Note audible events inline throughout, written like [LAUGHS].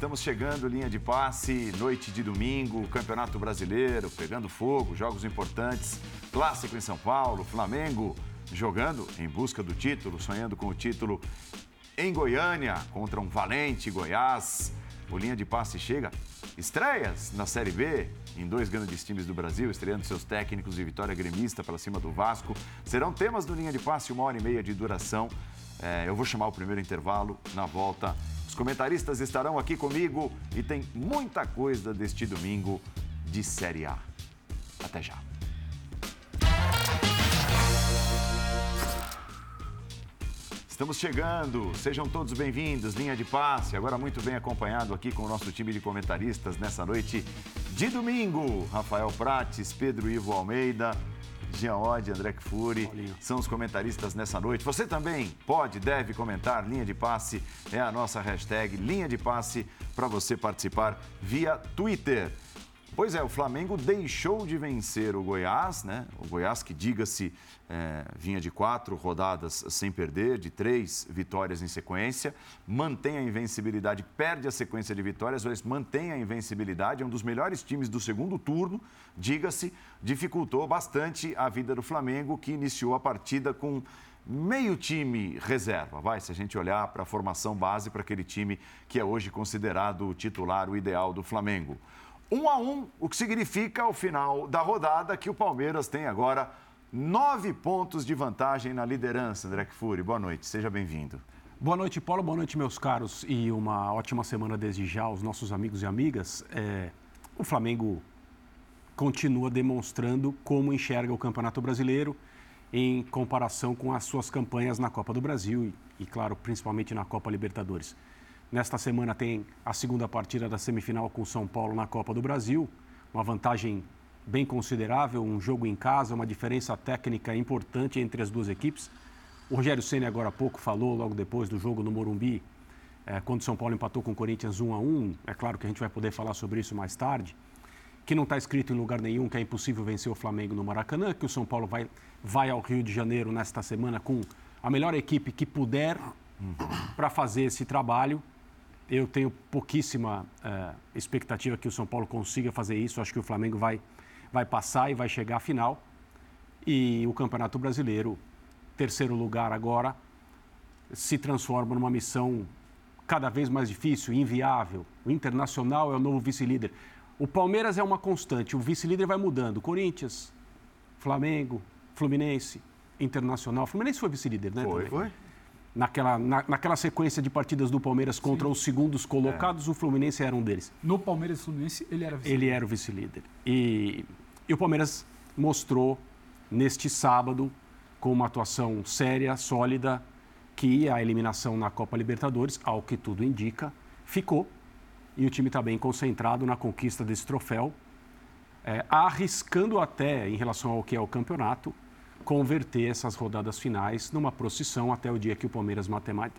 Estamos chegando, linha de passe, noite de domingo, Campeonato Brasileiro, pegando fogo, jogos importantes, clássico em São Paulo, Flamengo jogando em busca do título, sonhando com o título em Goiânia, contra um valente Goiás. O linha de passe chega. Estreias na Série B, em dois grandes times do Brasil, estreando seus técnicos e vitória gremista pela cima do Vasco. Serão temas do linha de passe, uma hora e meia de duração. É, eu vou chamar o primeiro intervalo. Na volta, os comentaristas estarão aqui comigo e tem muita coisa deste domingo de Série A. Até já. Estamos chegando, sejam todos bem-vindos. Linha de passe, agora muito bem acompanhado aqui com o nosso time de comentaristas nessa noite de domingo. Rafael Prates, Pedro Ivo Almeida, Jean Oddi, André Kfouri são os comentaristas nessa noite. Você também pode, deve comentar. Linha de passe é a nossa hashtag. Linha de passe para você participar via Twitter. Pois é, o Flamengo deixou de vencer o Goiás, né? O Goiás que, diga-se, é, vinha de quatro rodadas sem perder, de três vitórias em sequência, mantém a invencibilidade, perde a sequência de vitórias, mas mantém a invencibilidade, é um dos melhores times do segundo turno, diga-se, dificultou bastante a vida do Flamengo, que iniciou a partida com meio time reserva, vai, se a gente olhar para a formação base para aquele time que é hoje considerado o titular, o ideal do Flamengo. Um a um, o que significa o final da rodada que o Palmeiras tem agora nove pontos de vantagem na liderança. André Fury, boa noite, seja bem-vindo. Boa noite, Paulo. Boa noite, meus caros. E uma ótima semana desde já aos nossos amigos e amigas. É, o Flamengo continua demonstrando como enxerga o Campeonato Brasileiro em comparação com as suas campanhas na Copa do Brasil e, e claro, principalmente na Copa Libertadores. Nesta semana tem a segunda partida da semifinal com o São Paulo na Copa do Brasil, uma vantagem bem considerável, um jogo em casa, uma diferença técnica importante entre as duas equipes. O Rogério Ceni agora há pouco falou, logo depois do jogo no Morumbi, é, quando o São Paulo empatou com o Corinthians 1 a 1 é claro que a gente vai poder falar sobre isso mais tarde, que não está escrito em lugar nenhum que é impossível vencer o Flamengo no Maracanã, que o São Paulo vai, vai ao Rio de Janeiro nesta semana com a melhor equipe que puder para fazer esse trabalho eu tenho pouquíssima uh, expectativa que o São Paulo consiga fazer isso. Acho que o Flamengo vai, vai passar e vai chegar à final. E o Campeonato Brasileiro, terceiro lugar agora, se transforma numa missão cada vez mais difícil, inviável. O Internacional é o novo vice-líder. O Palmeiras é uma constante, o vice-líder vai mudando. Corinthians, Flamengo, Fluminense, Internacional. Fluminense foi vice-líder, né? Foi, também. foi naquela, na, naquela sequência de partidas do Palmeiras contra Sim. os segundos colocados, é. o Fluminense era um deles. No Palmeiras e Fluminense, ele era vice-líder. Ele era o vice-líder. E, e o Palmeiras mostrou neste sábado, com uma atuação séria, sólida, que a eliminação na Copa Libertadores, ao que tudo indica, ficou. E o time está bem concentrado na conquista desse troféu, é, arriscando até, em relação ao que é o campeonato, converter essas rodadas finais numa procissão até o dia que o Palmeiras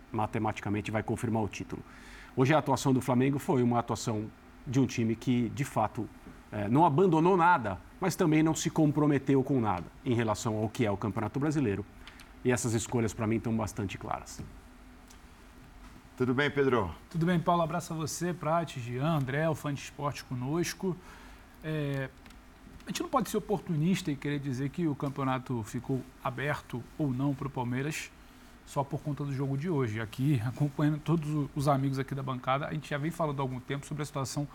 matematicamente vai confirmar o título. Hoje a atuação do Flamengo foi uma atuação de um time que, de fato, é, não abandonou nada, mas também não se comprometeu com nada em relação ao que é o Campeonato Brasileiro. E essas escolhas, para mim, estão bastante claras. Tudo bem, Pedro? Tudo bem, Paulo. Abraço a você, Prati, Jean, André, o fã de esporte conosco. É, gente não pode ser oportunista e querer dizer que o campeonato ficou aberto ou não para o Palmeiras só por conta do jogo de hoje. Aqui, [LAUGHS] acompanhando todos os amigos aqui da bancada, a gente já vem falando há algum tempo sobre a situação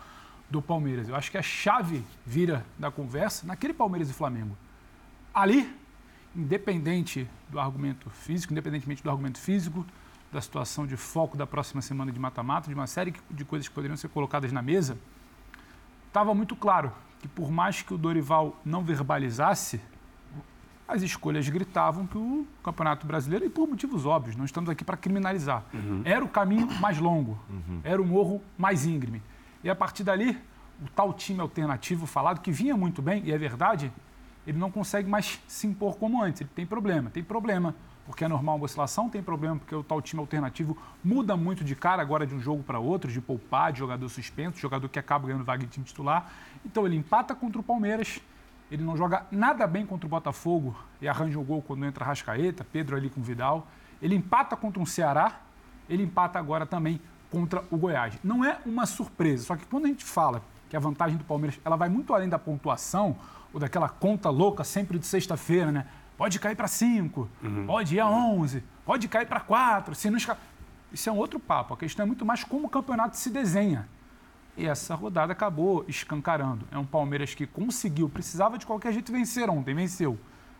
do Palmeiras. Eu acho que a chave vira da conversa naquele Palmeiras e Flamengo. Ali, independente do argumento físico, independentemente do argumento físico, da situação de foco da próxima semana de mata-mata, de uma série de coisas que poderiam ser colocadas na mesa, estava muito claro que por mais que o Dorival não verbalizasse, as escolhas gritavam que o Campeonato Brasileiro, e por motivos óbvios, não estamos aqui para criminalizar, uhum. era o caminho mais longo, uhum. era o morro mais íngreme. E a partir dali, o tal time alternativo falado, que vinha muito bem, e é verdade, ele não consegue mais se impor como antes. Ele tem problema, tem problema porque é normal uma oscilação, tem problema porque o tal time alternativo muda muito de cara agora de um jogo para outro, de poupar, de jogador suspenso, jogador que acaba ganhando vaga de time titular. Então ele empata contra o Palmeiras Ele não joga nada bem contra o Botafogo e arranja um gol quando entra Rascaeta, Pedro ali com Vidal. Ele empata contra um Ceará, ele empata agora também contra o Goiás. Não é uma surpresa, só que quando a gente fala que a vantagem do Palmeiras ela vai muito além da pontuação ou daquela conta louca sempre de sexta-feira, né? Pode cair para 5, uhum. pode ir a 11, pode cair para 4, se não esca... Isso é um outro papo. A questão é muito mais como o campeonato se desenha. E essa rodada acabou escancarando. É um Palmeiras que conseguiu, precisava de qualquer jeito vencer ontem, venceu.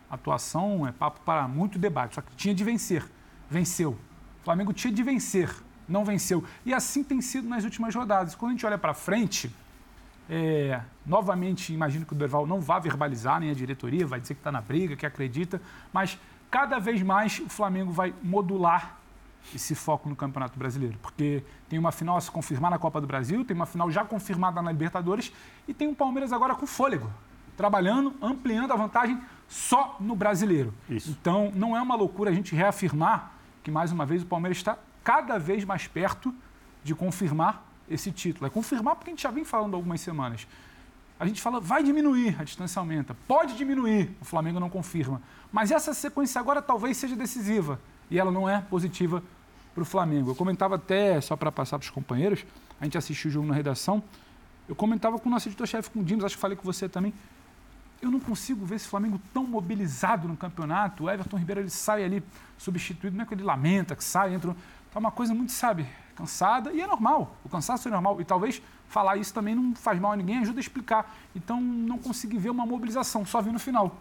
A atuação é papo para muito debate, só que tinha de vencer, venceu. O Flamengo tinha de vencer, não venceu. E assim tem sido nas últimas rodadas. Quando a gente olha para frente, é, novamente, imagino que o Dorival não vá verbalizar, nem a diretoria, vai dizer que está na briga, que acredita, mas cada vez mais o Flamengo vai modular esse foco no Campeonato Brasileiro, porque tem uma final a se confirmar na Copa do Brasil, tem uma final já confirmada na Libertadores e tem um Palmeiras agora com fôlego, trabalhando, ampliando a vantagem só no Brasileiro. Isso. Então, não é uma loucura a gente reafirmar que, mais uma vez, o Palmeiras está cada vez mais perto de confirmar esse título. É confirmar porque a gente já vem falando algumas semanas. A gente fala, vai diminuir, a distância aumenta. Pode diminuir, o Flamengo não confirma. Mas essa sequência agora talvez seja decisiva. E ela não é positiva para o Flamengo. Eu comentava até, só para passar para os companheiros, a gente assistiu o jogo na redação, eu comentava com o nosso editor-chefe, com o Dimas, acho que falei com você também. Eu não consigo ver esse Flamengo tão mobilizado no campeonato. O Everton Ribeiro ele sai ali substituído, não é que ele lamenta, que sai, entra. Tá uma coisa muito, sabe, cansada e é normal. O cansaço é normal. E talvez falar isso também não faz mal a ninguém, ajuda a explicar. Então não consegui ver uma mobilização, só vi no final.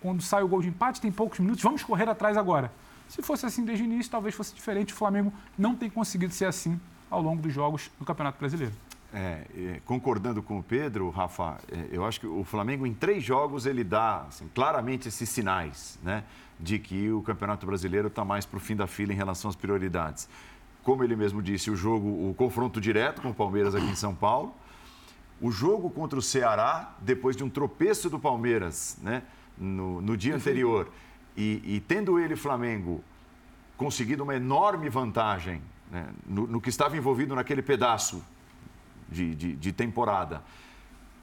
Quando sai o gol de empate, tem poucos minutos, vamos correr atrás agora. Se fosse assim desde o início, talvez fosse diferente. O Flamengo não tem conseguido ser assim ao longo dos jogos do Campeonato Brasileiro. É, concordando com o Pedro, Rafa, é, eu acho que o Flamengo em três jogos ele dá assim, claramente esses sinais né, de que o Campeonato Brasileiro está mais para o fim da fila em relação às prioridades. Como ele mesmo disse, o jogo, o confronto direto com o Palmeiras aqui em São Paulo, o jogo contra o Ceará, depois de um tropeço do Palmeiras né, no, no dia anterior, e, e tendo ele, Flamengo, conseguido uma enorme vantagem né, no, no, que estava envolvido naquele pedaço de, de, de, temporada,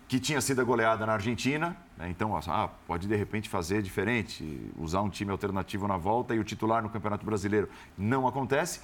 que tinha sido a goleada na Argentina, né, então ah, pode de repente fazer diferente, usar um time alternativo na volta e o titular no Campeonato Brasileiro. Não acontece.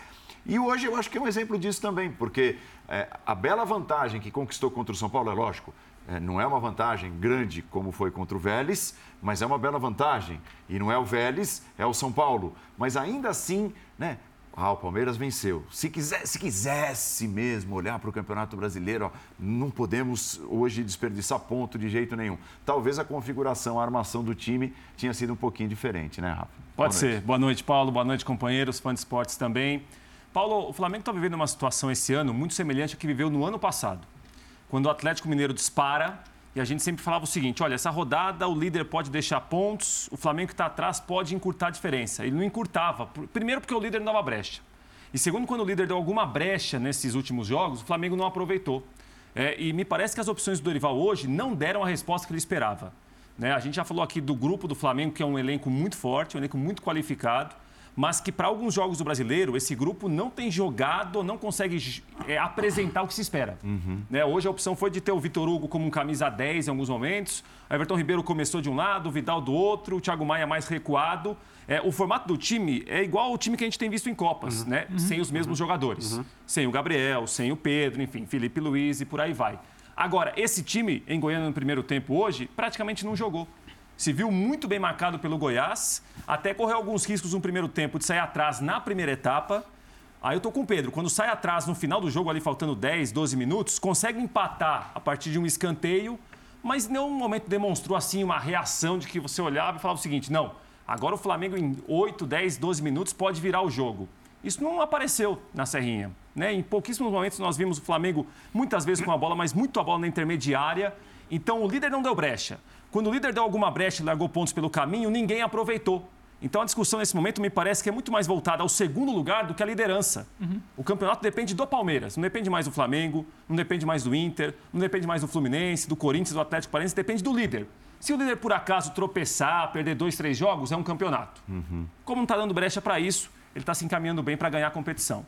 E hoje eu acho que é um exemplo disso também, porque é, a bela vantagem que conquistou contra o São Paulo, é lógico, é, não é uma vantagem grande como foi contra o Vélez, mas é uma bela vantagem. E não é o Vélez, é o São Paulo. Mas ainda assim, né? Ah, o Palmeiras venceu. Se, quiser, se quisesse mesmo olhar para o Campeonato Brasileiro, ó, não podemos hoje desperdiçar ponto de jeito nenhum. Talvez a configuração, a armação do time tinha sido um pouquinho diferente, né, Rafa? Pode Boa ser. Noite. Boa noite, Paulo. Boa noite, companheiros, fãs de esportes também. Paulo, o Flamengo está vivendo uma situação esse ano muito semelhante à que viveu no ano passado quando o Atlético Mineiro dispara, e a gente sempre falava o seguinte: olha, essa rodada o líder pode deixar pontos, o Flamengo que está atrás pode encurtar a diferença. Ele não encurtava. Primeiro, porque o líder não dava brecha. E segundo, quando o líder deu alguma brecha nesses últimos jogos, o Flamengo não aproveitou. É, e me parece que as opções do Dorival hoje não deram a resposta que ele esperava. Né? A gente já falou aqui do grupo do Flamengo, que é um elenco muito forte, um elenco muito qualificado mas que para alguns jogos do brasileiro, esse grupo não tem jogado, não consegue é, apresentar o que se espera. Uhum. Né? Hoje a opção foi de ter o Vitor Hugo como um camisa 10 em alguns momentos, o Everton Ribeiro começou de um lado, o Vidal do outro, o Thiago Maia mais recuado. É, o formato do time é igual ao time que a gente tem visto em Copas, uhum. né? Uhum. sem os mesmos uhum. jogadores. Uhum. Sem o Gabriel, sem o Pedro, enfim, Felipe Luiz e por aí vai. Agora, esse time em Goiânia no primeiro tempo hoje praticamente não jogou se viu muito bem marcado pelo Goiás, até correu alguns riscos no primeiro tempo de sair atrás na primeira etapa. Aí eu tô com o Pedro, quando sai atrás no final do jogo, ali faltando 10, 12 minutos, consegue empatar a partir de um escanteio, mas em nenhum momento demonstrou assim uma reação de que você olhava e falava o seguinte: não, agora o Flamengo em 8, 10, 12 minutos pode virar o jogo. Isso não apareceu na Serrinha. Né? Em pouquíssimos momentos nós vimos o Flamengo muitas vezes com a bola, mas muito a bola na intermediária. Então o líder não deu brecha. Quando o líder deu alguma brecha e largou pontos pelo caminho, ninguém aproveitou. Então a discussão nesse momento me parece que é muito mais voltada ao segundo lugar do que à liderança. Uhum. O campeonato depende do Palmeiras, não depende mais do Flamengo, não depende mais do Inter, não depende mais do Fluminense, do Corinthians, do Atlético Paranaense, depende do líder. Se o líder por acaso tropeçar, perder dois, três jogos, é um campeonato. Uhum. Como não está dando brecha para isso, ele está se encaminhando bem para ganhar a competição.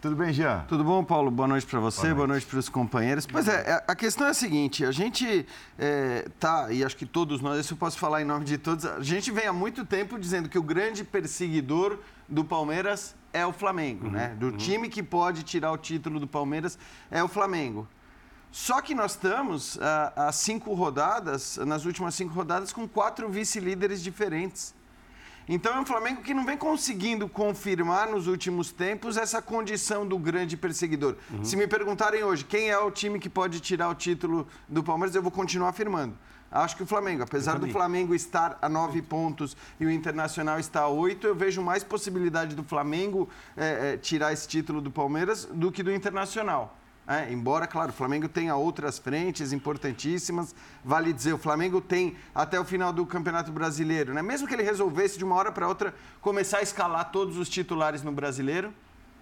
Tudo bem, Jean? Tudo bom, Paulo? Boa noite para você, boa noite, noite para os companheiros. Pois é, é, a questão é a seguinte: a gente é, tá, e acho que todos nós, isso eu posso falar em nome de todos, a gente vem há muito tempo dizendo que o grande perseguidor do Palmeiras é o Flamengo, uhum, né? Do uhum. time que pode tirar o título do Palmeiras é o Flamengo. Só que nós estamos há cinco rodadas, nas últimas cinco rodadas, com quatro vice-líderes diferentes. Então é um Flamengo que não vem conseguindo confirmar nos últimos tempos essa condição do grande perseguidor. Uhum. Se me perguntarem hoje quem é o time que pode tirar o título do Palmeiras, eu vou continuar afirmando. Acho que o Flamengo, apesar do Flamengo estar a nove pontos e o Internacional está a oito, eu vejo mais possibilidade do Flamengo é, é, tirar esse título do Palmeiras do que do Internacional. É, embora, claro, o Flamengo tenha outras frentes importantíssimas, vale dizer, o Flamengo tem até o final do Campeonato Brasileiro, né? Mesmo que ele resolvesse de uma hora para outra começar a escalar todos os titulares no Brasileiro,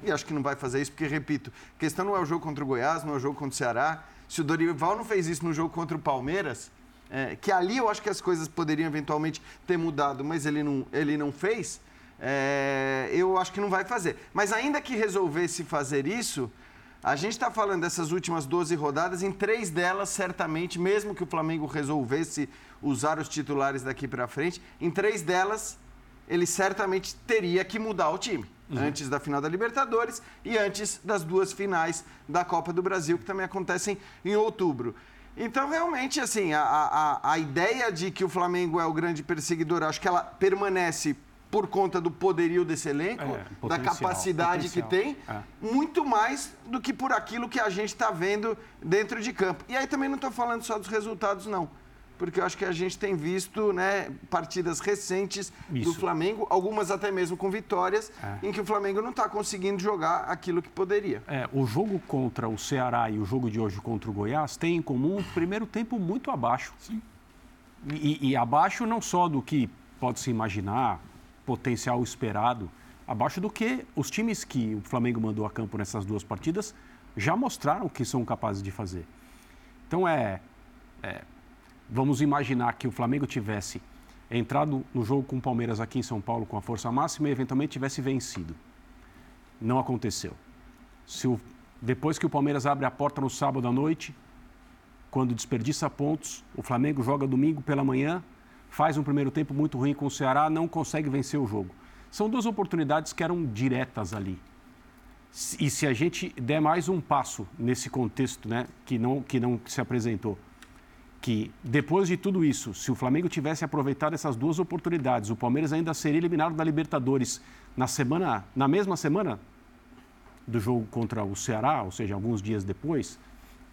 e acho que não vai fazer isso, porque, repito, a questão não é o jogo contra o Goiás, não é o jogo contra o Ceará. Se o Dorival não fez isso no jogo contra o Palmeiras, é, que ali eu acho que as coisas poderiam eventualmente ter mudado, mas ele não, ele não fez, é, eu acho que não vai fazer. Mas ainda que resolvesse fazer isso, a gente está falando dessas últimas 12 rodadas, em três delas, certamente, mesmo que o Flamengo resolvesse usar os titulares daqui para frente, em três delas, ele certamente teria que mudar o time. Uhum. Antes da final da Libertadores e antes das duas finais da Copa do Brasil, que também acontecem em outubro. Então, realmente, assim, a, a, a ideia de que o Flamengo é o grande perseguidor, acho que ela permanece por conta do poderio desse elenco, é, da capacidade potencial. que tem, é. muito mais do que por aquilo que a gente está vendo dentro de campo. E aí também não estou falando só dos resultados, não. Porque eu acho que a gente tem visto né, partidas recentes Isso. do Flamengo, algumas até mesmo com vitórias, é. em que o Flamengo não está conseguindo jogar aquilo que poderia. É, o jogo contra o Ceará e o jogo de hoje contra o Goiás têm em comum o primeiro tempo muito abaixo. Sim. E, e abaixo não só do que pode se imaginar, potencial esperado, abaixo do que os times que o Flamengo mandou a campo nessas duas partidas já mostraram que são capazes de fazer. Então é, é vamos imaginar que o Flamengo tivesse entrado no jogo com o Palmeiras aqui em São Paulo com a força máxima e eventualmente tivesse vencido. Não aconteceu. Se o, depois que o Palmeiras abre a porta no sábado à noite, quando desperdiça pontos, o Flamengo joga domingo pela manhã, faz um primeiro tempo muito ruim com o Ceará, não consegue vencer o jogo. São duas oportunidades que eram diretas ali. E se a gente der mais um passo nesse contexto, né, que não que não se apresentou, que depois de tudo isso, se o Flamengo tivesse aproveitado essas duas oportunidades, o Palmeiras ainda seria eliminado da Libertadores na semana, na mesma semana do jogo contra o Ceará, ou seja, alguns dias depois,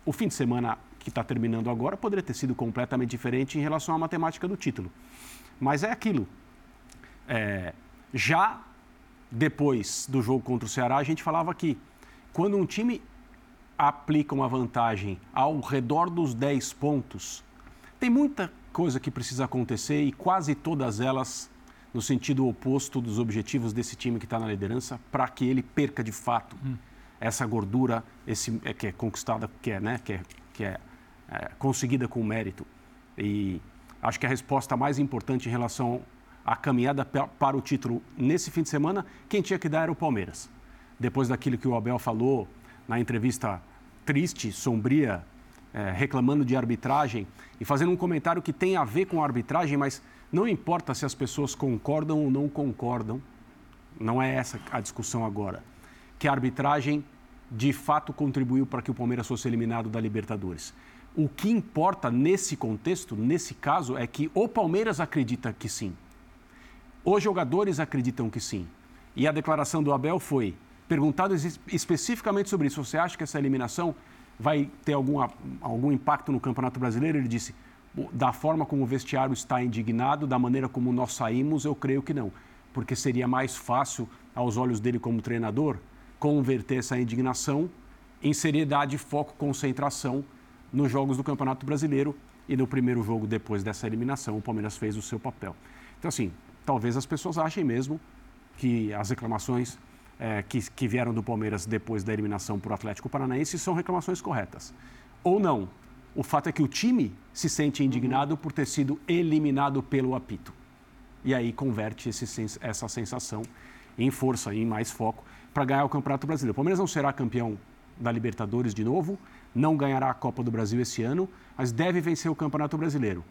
o fim de semana que está terminando agora poderia ter sido completamente diferente em relação à matemática do título. Mas é aquilo. É, já depois do jogo contra o Ceará, a gente falava que quando um time aplica uma vantagem ao redor dos 10 pontos, tem muita coisa que precisa acontecer e quase todas elas no sentido oposto dos objetivos desse time que está na liderança para que ele perca de fato hum. essa gordura esse, é, que é conquistada, que é, né, que é, que é é, conseguida com mérito. E acho que a resposta mais importante em relação à caminhada para o título nesse fim de semana, quem tinha que dar era o Palmeiras. Depois daquilo que o Abel falou na entrevista triste, sombria, é, reclamando de arbitragem e fazendo um comentário que tem a ver com a arbitragem, mas não importa se as pessoas concordam ou não concordam, não é essa a discussão agora. Que a arbitragem de fato contribuiu para que o Palmeiras fosse eliminado da Libertadores. O que importa nesse contexto, nesse caso, é que o Palmeiras acredita que sim. Os jogadores acreditam que sim. E a declaração do Abel foi, perguntado especificamente sobre isso, você acha que essa eliminação vai ter algum, algum impacto no Campeonato Brasileiro? Ele disse, da forma como o vestiário está indignado, da maneira como nós saímos, eu creio que não. Porque seria mais fácil, aos olhos dele como treinador, converter essa indignação em seriedade, foco, concentração nos jogos do Campeonato Brasileiro e no primeiro jogo depois dessa eliminação o Palmeiras fez o seu papel. Então, assim, talvez as pessoas achem mesmo que as reclamações é, que, que vieram do Palmeiras depois da eliminação por Atlético Paranaense são reclamações corretas. Ou não. O fato é que o time se sente indignado por ter sido eliminado pelo apito. E aí converte esse, essa sensação em força, em mais foco para ganhar o Campeonato Brasileiro. O Palmeiras não será campeão da Libertadores de novo, não ganhará a Copa do Brasil esse ano, mas deve vencer o Campeonato Brasileiro.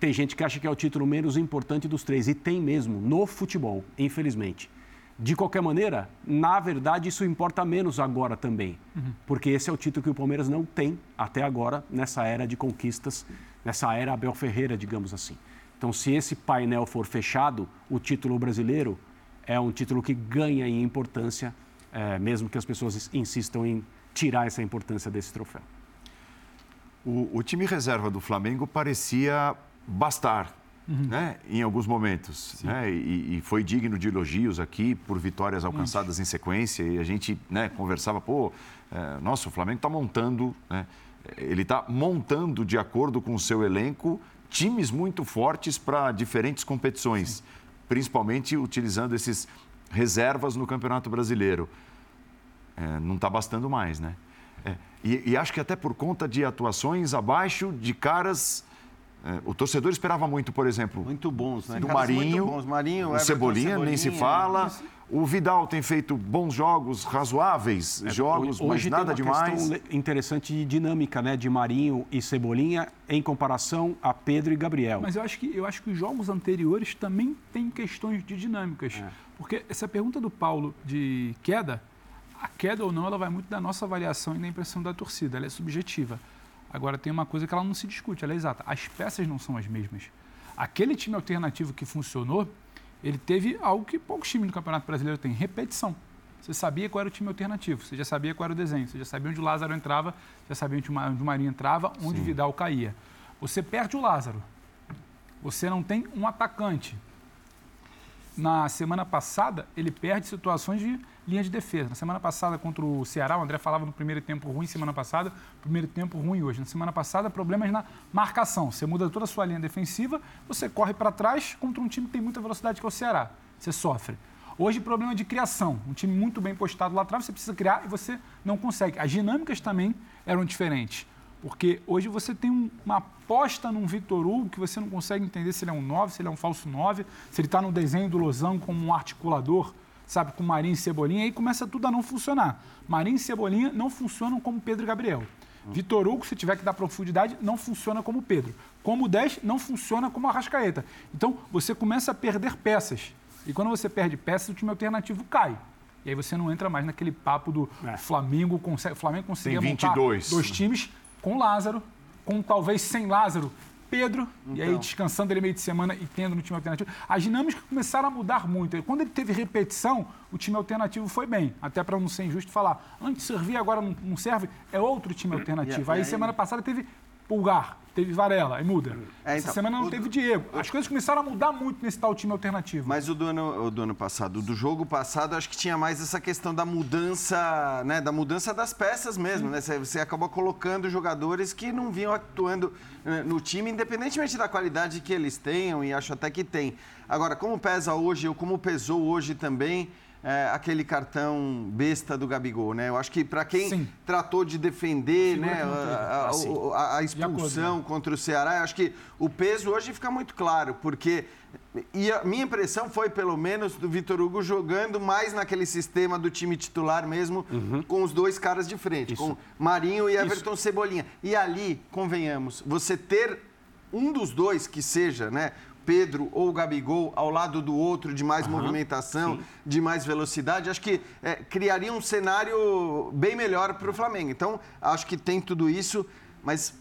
Tem gente que acha que é o título menos importante dos três, e tem mesmo, no futebol, infelizmente. De qualquer maneira, na verdade, isso importa menos agora também, uhum. porque esse é o título que o Palmeiras não tem até agora, nessa era de conquistas, nessa era Abel Ferreira, digamos assim. Então, se esse painel for fechado, o título brasileiro é um título que ganha em importância, é, mesmo que as pessoas insistam em tirar essa importância desse troféu. O, o time reserva do Flamengo parecia bastar Uhum. Né, em alguns momentos. Né, e, e, foi digno de elogios aqui por vitórias alcançadas em sequência. E a gente né, conversava, pô, é, nossa, o Flamengo está montando, né, ele está montando de acordo com o seu elenco times muito fortes para diferentes competições, Sim. principalmente utilizando esses reservas no Campeonato Brasileiro. É, não está bastando mais, né? É, e, e, acho que até por conta de atuações abaixo de caras. É, o torcedor esperava muito, por exemplo. Muito bons, né? Do caras Marinho. Bons. Marinho, o Cebolinha, Cebolinha, nem se fala. Isso. O Vidal tem feito bons jogos, razoáveis é, jogos, hoje mas nada tem uma demais. Questão interessante de dinâmica, né, de Marinho e Cebolinha em comparação a Pedro e Gabriel. Mas eu acho que eu acho que os jogos anteriores também têm questões de dinâmicas, é. porque essa pergunta do Paulo de queda, a queda ou não, ela vai muito da nossa avaliação e da impressão da torcida, ela é subjetiva. Agora tem uma coisa que ela não se discute, ela é exata. As peças não são as mesmas. Aquele time alternativo que funcionou ele teve algo que poucos times do Campeonato Brasileiro têm, repetição. Você sabia qual era o time alternativo, você já sabia qual era o desenho, você já sabia onde o Lázaro entrava, já sabia onde o Marinho entrava, onde Sim. o Vidal caía. Você perde o Lázaro, você não tem um atacante. Na semana passada, ele perde situações de linha de defesa. Na semana passada, contra o Ceará, o André falava no primeiro tempo ruim, semana passada, primeiro tempo ruim hoje. Na semana passada, problemas na marcação. Você muda toda a sua linha defensiva, você corre para trás contra um time que tem muita velocidade, que é o Ceará. Você sofre. Hoje, problema de criação. Um time muito bem postado lá atrás, você precisa criar e você não consegue. As dinâmicas também eram diferentes. Porque hoje você tem uma aposta num Vitor Hugo que você não consegue entender se ele é um 9, se ele é um falso 9, se ele está no desenho do Lozão como um articulador sabe, com Marinho e Cebolinha, aí começa tudo a não funcionar. Marinho e Cebolinha não funcionam como Pedro e Gabriel. Vitor Hugo, se tiver que dar profundidade, não funciona como Pedro. Como 10, não funciona como Arrascaeta. Então, você começa a perder peças. E quando você perde peças, o time alternativo cai. E aí você não entra mais naquele papo do é. Flamengo consegue, Flamengo conseguia montar dois times com Lázaro, com talvez sem Lázaro, Pedro, então. e aí então. descansando ele meio de semana e tendo no time alternativo. As dinâmicas começaram a mudar muito. Quando ele teve repetição, o time alternativo foi bem. Até para não ser injusto falar, antes servia, agora não serve, é outro time alternativo. Aí semana passada teve Pulgar, teve Varela, aí muda. É, então, Essa semana não teve Diego. As coisas começaram a mudar muito nesse tal time alternativo. Mas o do ano, o do ano passado, do jogo passado, acho que tinha mais essa questão da mudança, né? Da mudança das peças mesmo, né? Você, você acabou colocando jogadores que não vinham atuando né, no time, independentemente da qualidade que eles tenham, e acho até que tem. Agora, como pesa hoje, ou como pesou hoje também, é, aquele cartão besta do Gabigol, né? Eu acho que para quem Sim. tratou de defender né, a, a, a, expulsão contra o Ceará, acho que o peso hoje fica muito claro, porque e a minha impressão foi, pelo menos, do Vitor Hugo jogando mais naquele sistema do time titular mesmo, uhum. com os dois caras de frente, Isso. com Marinho e Everton Isso. Cebolinha. E ali, convenhamos, você ter um dos dois que seja, né? Pedro ou o Gabigol ao lado do outro, de mais uhum, movimentação, sim. de mais velocidade, acho que é, criaria um cenário bem melhor para o Flamengo. Então, acho que tem tudo isso, mas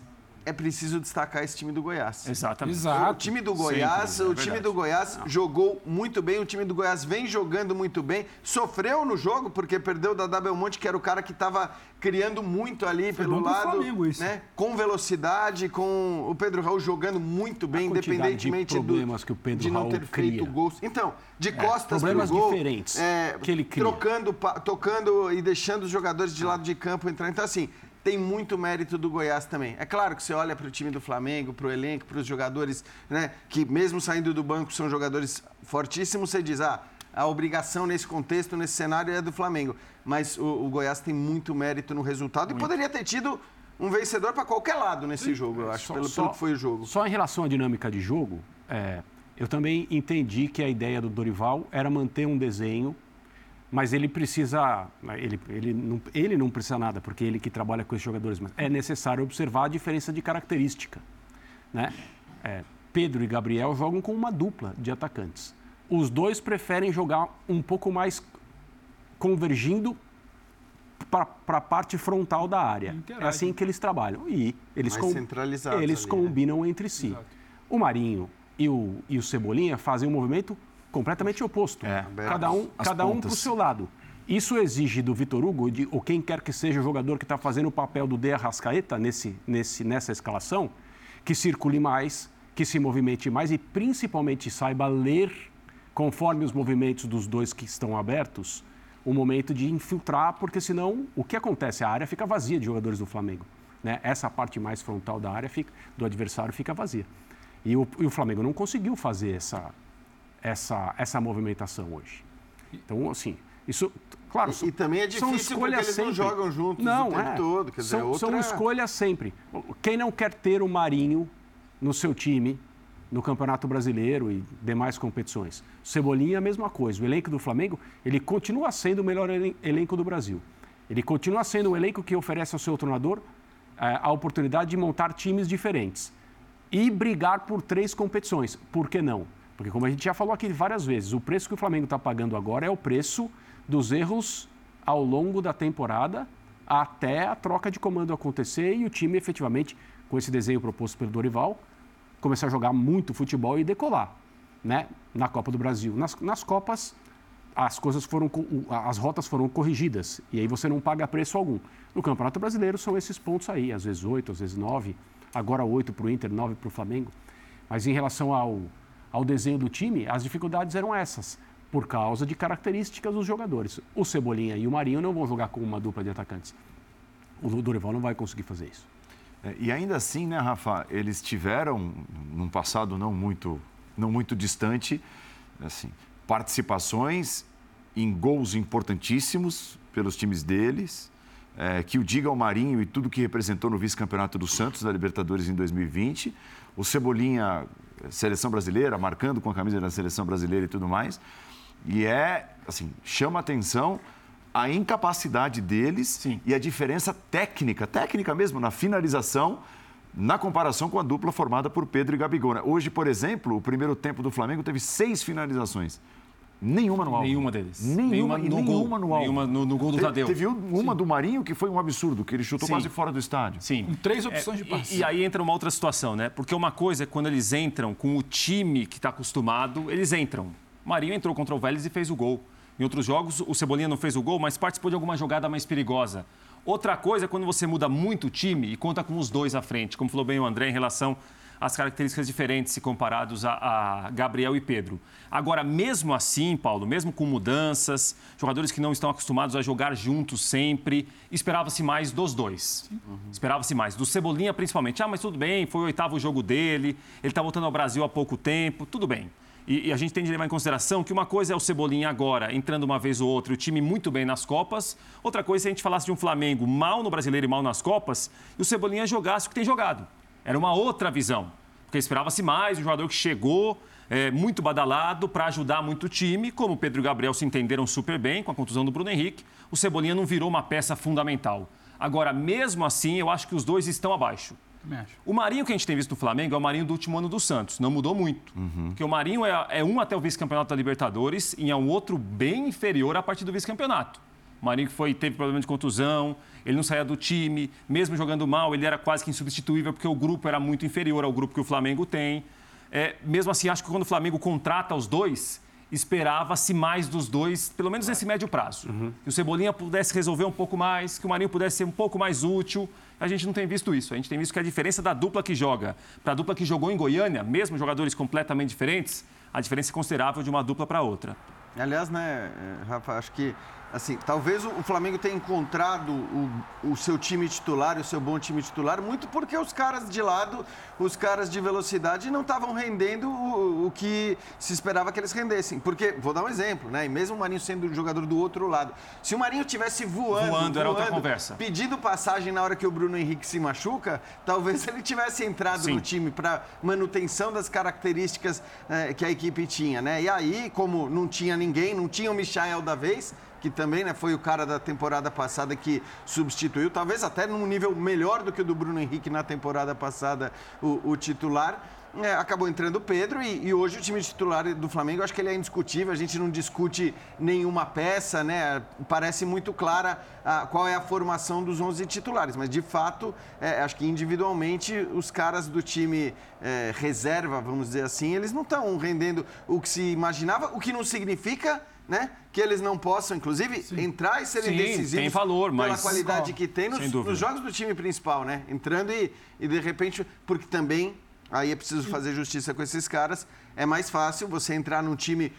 é preciso destacar esse time do Goiás. Exatamente. Exato. O time do Goiás, Sempre, o time do Goiás Não. jogou muito bem, o time do Goiás vem jogando muito bem, sofreu no jogo porque perdeu da Belmonte, que era o cara que estava criando muito ali Foi pelo lado, Flamengo, isso. né? Com velocidade, com o Pedro Raul jogando muito bem, independentemente de problemas do, que o Pedro de não Raul ter cria. feito gols. Então, de é, costas problemas pro gol, diferentes é, que ele cria. trocando, tocando e deixando os jogadores de lado de campo entrar. Então assim, tem muito mérito do Goiás também. É claro que você olha para o time do Flamengo, para o elenco, para os jogadores, né, que mesmo saindo do banco são jogadores fortíssimos, você diz, ah, a obrigação nesse contexto, nesse cenário é do Flamengo. Mas o, o Goiás tem muito mérito no resultado muito. e poderia ter tido um vencedor para qualquer lado nesse jogo, eu acho, só, pelo, só, pelo, que foi o jogo. Só em relação à dinâmica de jogo, é, eu também entendi que a ideia do Dorival era manter um desenho mas ele precisa, ele, ele, não, ele não precisa nada, porque ele que trabalha com esses jogadores, mas é necessário observar a diferença de característica. Né? É, Pedro e Gabriel jogam com uma dupla de atacantes. Os dois preferem jogar um pouco mais convergindo para a parte frontal da área. É assim que eles trabalham. E eles, com, eles ali, né? combinam né? entre si. Exato. O Marinho e o, e o Cebolinha fazem um movimento completamente oposto. É, cada um, cada um para o seu lado. Isso exige do Vitor Hugo, de, ou quem quer que seja o jogador que está fazendo o papel do De Arrascaeta nesse, nesse, nessa escalação, que circule mais, que se movimente mais e principalmente saiba ler, conforme os movimentos dos dois que estão abertos, o momento de infiltrar, porque senão o que acontece? A área fica vazia de jogadores do Flamengo. Né? Essa parte mais frontal da área fica, do adversário fica vazia. E o, e o Flamengo não conseguiu fazer essa, essa, essa movimentação hoje. Então, assim, isso, claro. E, e também é difícil porque eles sempre. não jogam juntos não, o tempo é. todo. Quer dizer, são, outra... são escolhas sempre. Quem não quer ter o Marinho no seu time, no Campeonato Brasileiro e demais competições? Cebolinha, a mesma coisa. O elenco do Flamengo, ele continua sendo o melhor elenco do Brasil. Ele continua sendo o elenco que oferece ao seu treinador é, a oportunidade de montar times diferentes e brigar por três competições. Por que não? Porque, como a gente já falou aqui várias vezes, o preço que o Flamengo está pagando agora é o preço dos erros ao longo da temporada até a troca de comando acontecer e o time efetivamente, com esse desenho proposto pelo Dorival, começar a jogar muito futebol e decolar né? na Copa do Brasil. Nas, nas Copas, as coisas foram, as rotas foram corrigidas e aí você não paga preço algum. No Campeonato Brasileiro são esses pontos aí, às vezes oito, às vezes nove, agora oito para o Inter, nove para o Flamengo. Mas em relação ao ao desenho do time, as dificuldades eram essas, por causa de características dos jogadores. O Cebolinha e o Marinho não vão jogar com uma dupla de atacantes. O Dorival não vai conseguir fazer isso. É, e ainda assim, né, Rafa, eles tiveram, num passado não muito, não muito distante, assim, participações em gols importantíssimos pelos times deles, é, que o diga ao Marinho e tudo que representou no vice-campeonato do Santos da Libertadores em 2020. O Cebolinha seleção brasileira, marcando com a camisa da seleção brasileira e tudo mais. E é, assim, chama atenção a incapacidade deles Sim. e a diferença técnica, técnica mesmo, na finalização, na comparação com a dupla formada por Pedro e Gabigol. Né? Hoje, por exemplo, o primeiro tempo do Flamengo teve seis finalizações. Nenhuma no alvo. Nenhuma deles. Nenhuma, nenhuma no, nenhuma no alvo. Nenhuma no, no gol do Tadeu. Teve uma Sim. do Marinho que foi um absurdo, que ele chutou Sim. quase fora do estádio. Sim. Com três opções é, de passe. E, e, aí entra uma outra situação, né? Porque uma coisa é quando eles entram com o time que está acostumado, eles entram. O Marinho entrou contra o Vélez e fez o gol. Em outros jogos, o Cebolinha não fez o gol, mas participou de alguma jogada mais perigosa. Outra coisa é quando você muda muito o time e conta com os dois à frente, como falou bem o André em relação as características diferentes se comparados a, a, Gabriel e Pedro. Agora, mesmo assim, Paulo, mesmo com mudanças, jogadores que não estão acostumados a jogar juntos sempre, esperava-se mais dos dois. Uhum. Esperava-se mais. Do Cebolinha, principalmente. Ah, mas tudo bem, foi o oitavo jogo dele, ele está voltando ao Brasil há pouco tempo, tudo bem. E, a gente tem de levar em consideração que uma coisa é o Cebolinha agora, entrando uma vez ou outra, o time muito bem nas Copas. Outra coisa é se a gente falasse de um Flamengo mal no Brasileiro e mal nas Copas, e o Cebolinha jogasse o que tem jogado. Era uma outra visão. Porque esperava-se mais, um jogador que chegou é, muito badalado para ajudar muito o time, como o Pedro e o Gabriel se entenderam super bem com a contusão do Bruno Henrique, o Cebolinha não virou uma peça fundamental. Agora, mesmo assim, eu acho que os dois estão abaixo. O Marinho que a gente tem visto no Flamengo é o Marinho do último ano do Santos. Não mudou muito. Uhum. Porque o Marinho é, é um até o vice-campeonato da Libertadores e é um outro bem inferior a partir do vice-campeonato. O Marinho que foi, teve problema de contusão, ele não saía do time, mesmo jogando mal, ele era quase que insubstituível porque o grupo era muito inferior ao grupo que o Flamengo tem. É, mesmo assim, acho que quando o Flamengo contrata os dois, esperava-se mais dos dois, pelo menos nesse médio prazo. Uhum. Que o Cebolinha pudesse resolver um pouco mais, que o Marinho pudesse ser um pouco mais útil. A gente não tem visto isso. A gente tem visto que a diferença da dupla que joga para a dupla que jogou em Goiânia, mesmo jogadores completamente diferentes, a diferença é considerável de uma dupla para outra. Aliás, né, Rafa, acho que assim, talvez o Flamengo tenha encontrado o, o, seu time titular, o seu bom time titular, muito porque os caras de lado, os caras de velocidade, não estavam rendendo o, o, que se esperava que eles rendessem. Porque, vou dar um exemplo, né? E mesmo o Marinho sendo um jogador do outro lado. Se o Marinho tivesse voando, voando, era outra conversa. pedindo passagem na hora que o Bruno Henrique se machuca, talvez ele tivesse entrado Sim. no time para manutenção das características é, que a equipe tinha, né? E aí, como não tinha ninguém, não tinha o Michael da vez, que também né, foi o cara da temporada passada que substituiu, talvez até num nível melhor do que o do Bruno Henrique na temporada passada, o, o titular. É, acabou entrando o Pedro e, e, hoje o time titular do Flamengo, acho que ele é indiscutível, a gente não discute nenhuma peça, né? Parece muito clara a, qual é a formação dos 11 titulares, mas de fato, é, acho que individualmente os caras do time é, reserva, vamos dizer assim, eles não estão rendendo o que se imaginava, o que não significa né? Que eles não possam, inclusive, Sim. entrar e serem Sim, decisivos tem valor, pela mas... qualidade que tem nos, nos, jogos do time principal, né? Entrando e, e de repente, porque também aí é preciso fazer justiça com esses caras. É mais fácil você entrar num time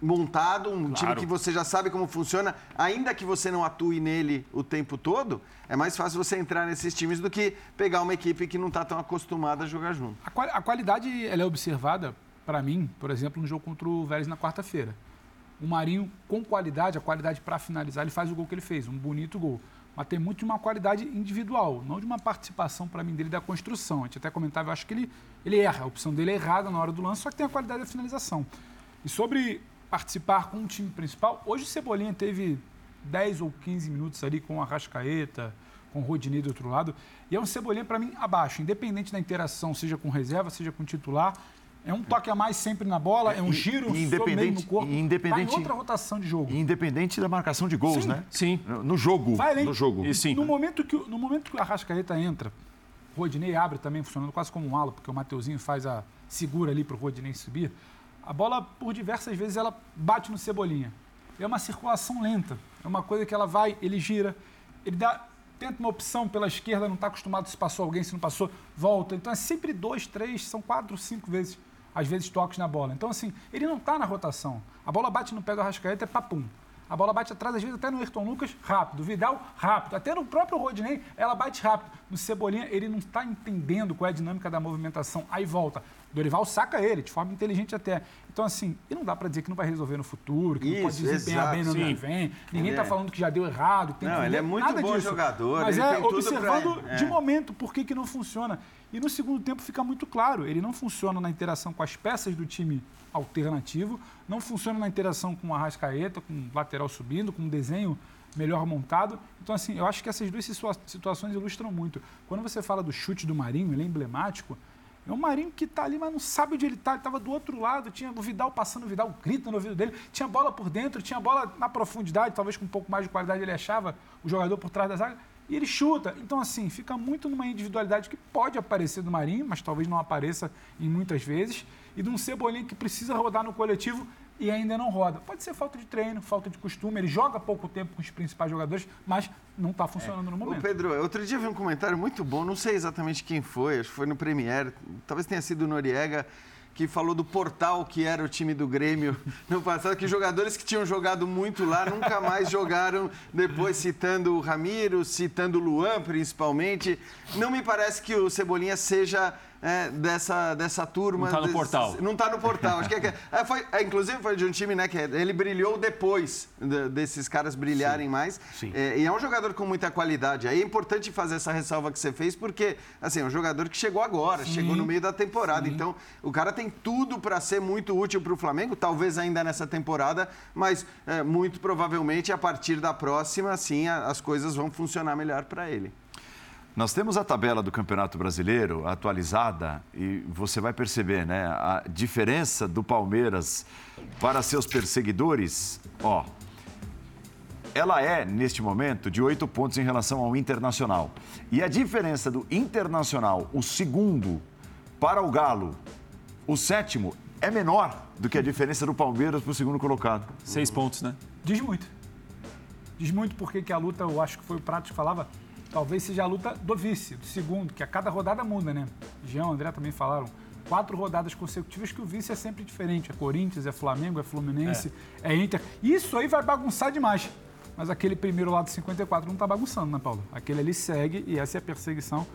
montado, um claro. time que você já sabe como funciona, ainda que você não atue nele o tempo todo, é mais fácil você entrar nesses times do que pegar uma equipe que não está tão acostumada a jogar junto. A, qual, a qualidade ela é observada, para mim, por exemplo, no jogo contra o Vélez na quarta-feira. O Marinho, com qualidade, a qualidade para finalizar, ele faz o gol que ele fez, um bonito gol mas tem muito de uma qualidade individual, não de uma participação, para mim, dele da construção. A gente até comentava, eu acho que ele, ele erra, a opção dele é errada na hora do lance, só que tem a qualidade da finalização. E sobre participar com o time principal, hoje o Cebolinha teve 10 ou 15 minutos ali com a Rascaeta, com o Rodinei do outro lado, e é um Cebolinha, para mim, abaixo, independente da interação, seja com reserva, seja com titular, é um toque a mais sempre na bola, é um giro independente, no corpo. Independente, tá outra rotação de jogo. Independente da marcação de gols, sim, né? Sim. No jogo. Vai além. No jogo. E sim. No momento que, no momento que o Arrascaeta entra, o Rodinei abre também, funcionando quase como um ala, porque o Mateuzinho faz a segura ali para o Rodinei subir. A bola, por diversas vezes, ela bate no Cebolinha. É uma circulação lenta. É uma coisa que ela vai, ele gira, ele dá, tenta uma opção pela esquerda, não está acostumado se passou alguém, se não passou, volta. Então é sempre dois, três, são quatro, cinco vezes às vezes toques na bola. Então, assim, ele não está na rotação. A bola bate no pé do Arrascaeta, é papum. A bola bate atrás, às vezes até no Ayrton Lucas, rápido. Vidal, rápido. Até no próprio Rodney, ela bate rápido. No Cebolinha, ele não está entendendo qual é a dinâmica da movimentação. Aí volta. Dorival saca ele, de forma inteligente até. Então, assim, e não dá para dizer que não vai resolver no futuro, que Isso, não pode desempenhar exato, bem no ano que vem. Ninguém está é. falando que já deu errado. Não, ele é muito Nada bom disso. jogador. Mas é observando pra... é. de momento por que, que não funciona. E no segundo tempo fica muito claro, ele não funciona na interação com as peças do time alternativo, não funciona na interação com a Rascaeta, com o lateral subindo, com um desenho melhor montado. Então, assim, eu acho que essas duas situações ilustram muito. Quando você fala do chute do Marinho, ele é emblemático, é um Marinho que está ali, mas não sabe onde ele está. Ele estava do outro lado, tinha o Vidal passando, o Vidal grita no ouvido dele, tinha bola por dentro, tinha bola na profundidade, talvez com um pouco mais de qualidade ele achava o jogador por trás da zaga, e ele chuta. Então, assim, fica muito numa individualidade que pode aparecer do Marinho, mas talvez não apareça em muitas vezes, e de um Cebolinha que precisa rodar no coletivo e ainda não roda. Pode ser falta de treino, falta de costume. Ele joga pouco tempo com os principais jogadores, mas não está funcionando é. no momento. Ô Pedro, outro dia vi um comentário muito bom, não sei exatamente quem foi, acho que foi no Premier, talvez tenha sido o Noriega, que falou do portal que era o time do Grêmio [LAUGHS] no passado, que jogadores que tinham jogado muito lá nunca mais [LAUGHS] jogaram depois, citando o Ramiro, citando o Luan principalmente. Não me parece que o Cebolinha seja é, dessa, dessa turma. Não está no portal. Não está no portal. Acho que é, é, foi, é, inclusive foi de um time né, que ele brilhou depois de, desses caras brilharem Sim. mais. Sim. É, e é um jogador com muita qualidade. Aí é importante fazer essa ressalva que você fez, porque assim, é um jogador que chegou agora, Sim. chegou no meio da temporada. Então, o cara tem tudo para ser muito útil para o Flamengo, talvez ainda nessa temporada, mas é, muito provavelmente a partir da próxima, sim, as coisas vão funcionar melhor para ele. Nós temos a tabela do Campeonato Brasileiro atualizada e você vai perceber, né, a diferença do Palmeiras para seus perseguidores, ó. Ela é, neste momento, de oito pontos em relação ao Internacional. E a diferença do Internacional, o segundo, para o Galo, o sétimo, é menor do que a diferença do Palmeiras para o segundo colocado. Seis pontos, né? Diz muito. Diz muito porque que a luta, eu acho que foi o Prato que falava, talvez seja a luta do vice, do segundo, que a cada rodada muda, né? Jean André também falaram. Quatro rodadas consecutivas que o vice é sempre diferente. É Corinthians, é Flamengo, é Fluminense, é, é Inter. Isso aí vai bagunçar demais. Mas aquele primeiro lado 54 não está bagunçando, né, Paulo? Aquele ali segue e essa é a perseguição.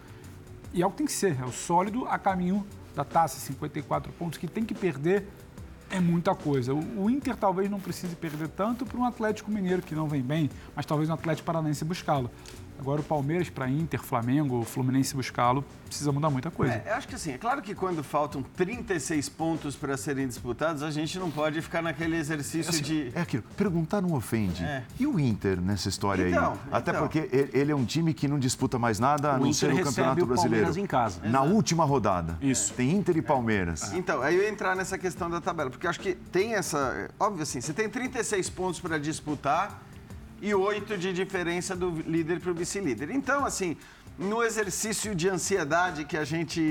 E é o que tem que ser. É o sólido a caminho da taça, 54 pontos, que tem que perder é muita coisa. O, Inter talvez não precise perder tanto para um Atlético Mineiro que não vem bem, mas talvez um Atlético Paranaense buscá-lo. Agora o Palmeiras para Inter, Flamengo, Fluminense buscá-lo, precisa mudar muita coisa. É, eu acho que assim, é claro que quando faltam 36 pontos para serem disputados, a gente não pode ficar naquele exercício assim, de. É aquilo, perguntar não ofende. É. E o Inter nessa história então, aí? Até então. porque ele é um time que não disputa mais nada a O não Inter ser o Campeonato o Brasileiro. Palmeiras em casa. Na última rodada. Isso. Tem Inter e Palmeiras. Então, aí eu ia entrar nessa questão da tabela, porque eu acho que tem essa. Óbvio assim, você tem 36 pontos para disputar e 8 de diferença do líder para o vice-líder. Então, assim, no exercício de ansiedade que a gente.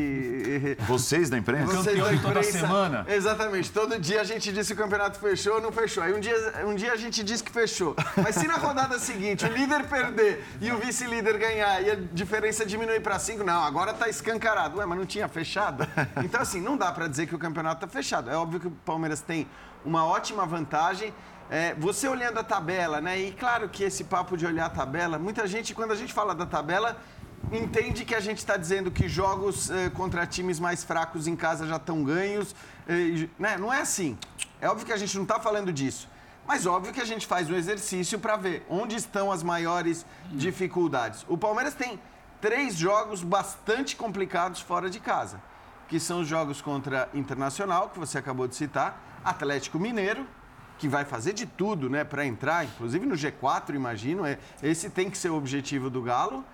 Vocês da imprensa? Vocês Campeão da de toda imprensa- semana. Exatamente. Todo dia a gente disse que o campeonato fechou, não fechou. Aí um dia, um dia a gente disse que fechou. Mas se na rodada seguinte o líder perder e o vice-líder ganhar e a diferença diminuir para 5, não, agora tá escancarado. Ué, mas não tinha fechado? Então, assim, não dá para dizer que o campeonato tá fechado. É óbvio que o Palmeiras tem uma ótima vantagem. É, você olhando a tabela, né? E claro que esse papo de olhar a tabela, muita gente, quando a gente fala da tabela, entende que a gente está dizendo que jogos eh, contra times mais fracos em casa já estão ganhos. eh, né? Não é assim. É óbvio que a gente não está falando disso. Mas óbvio que a gente faz um exercício para ver onde estão as maiores dificuldades. O Palmeiras tem três jogos bastante complicados fora de casa, que são os jogos contra Internacional, que você acabou de citar, Atlético Mineiro, que vai fazer de tudo né, para entrar, inclusive no G4, imagino. É, esse tem que ser o objetivo do Galo.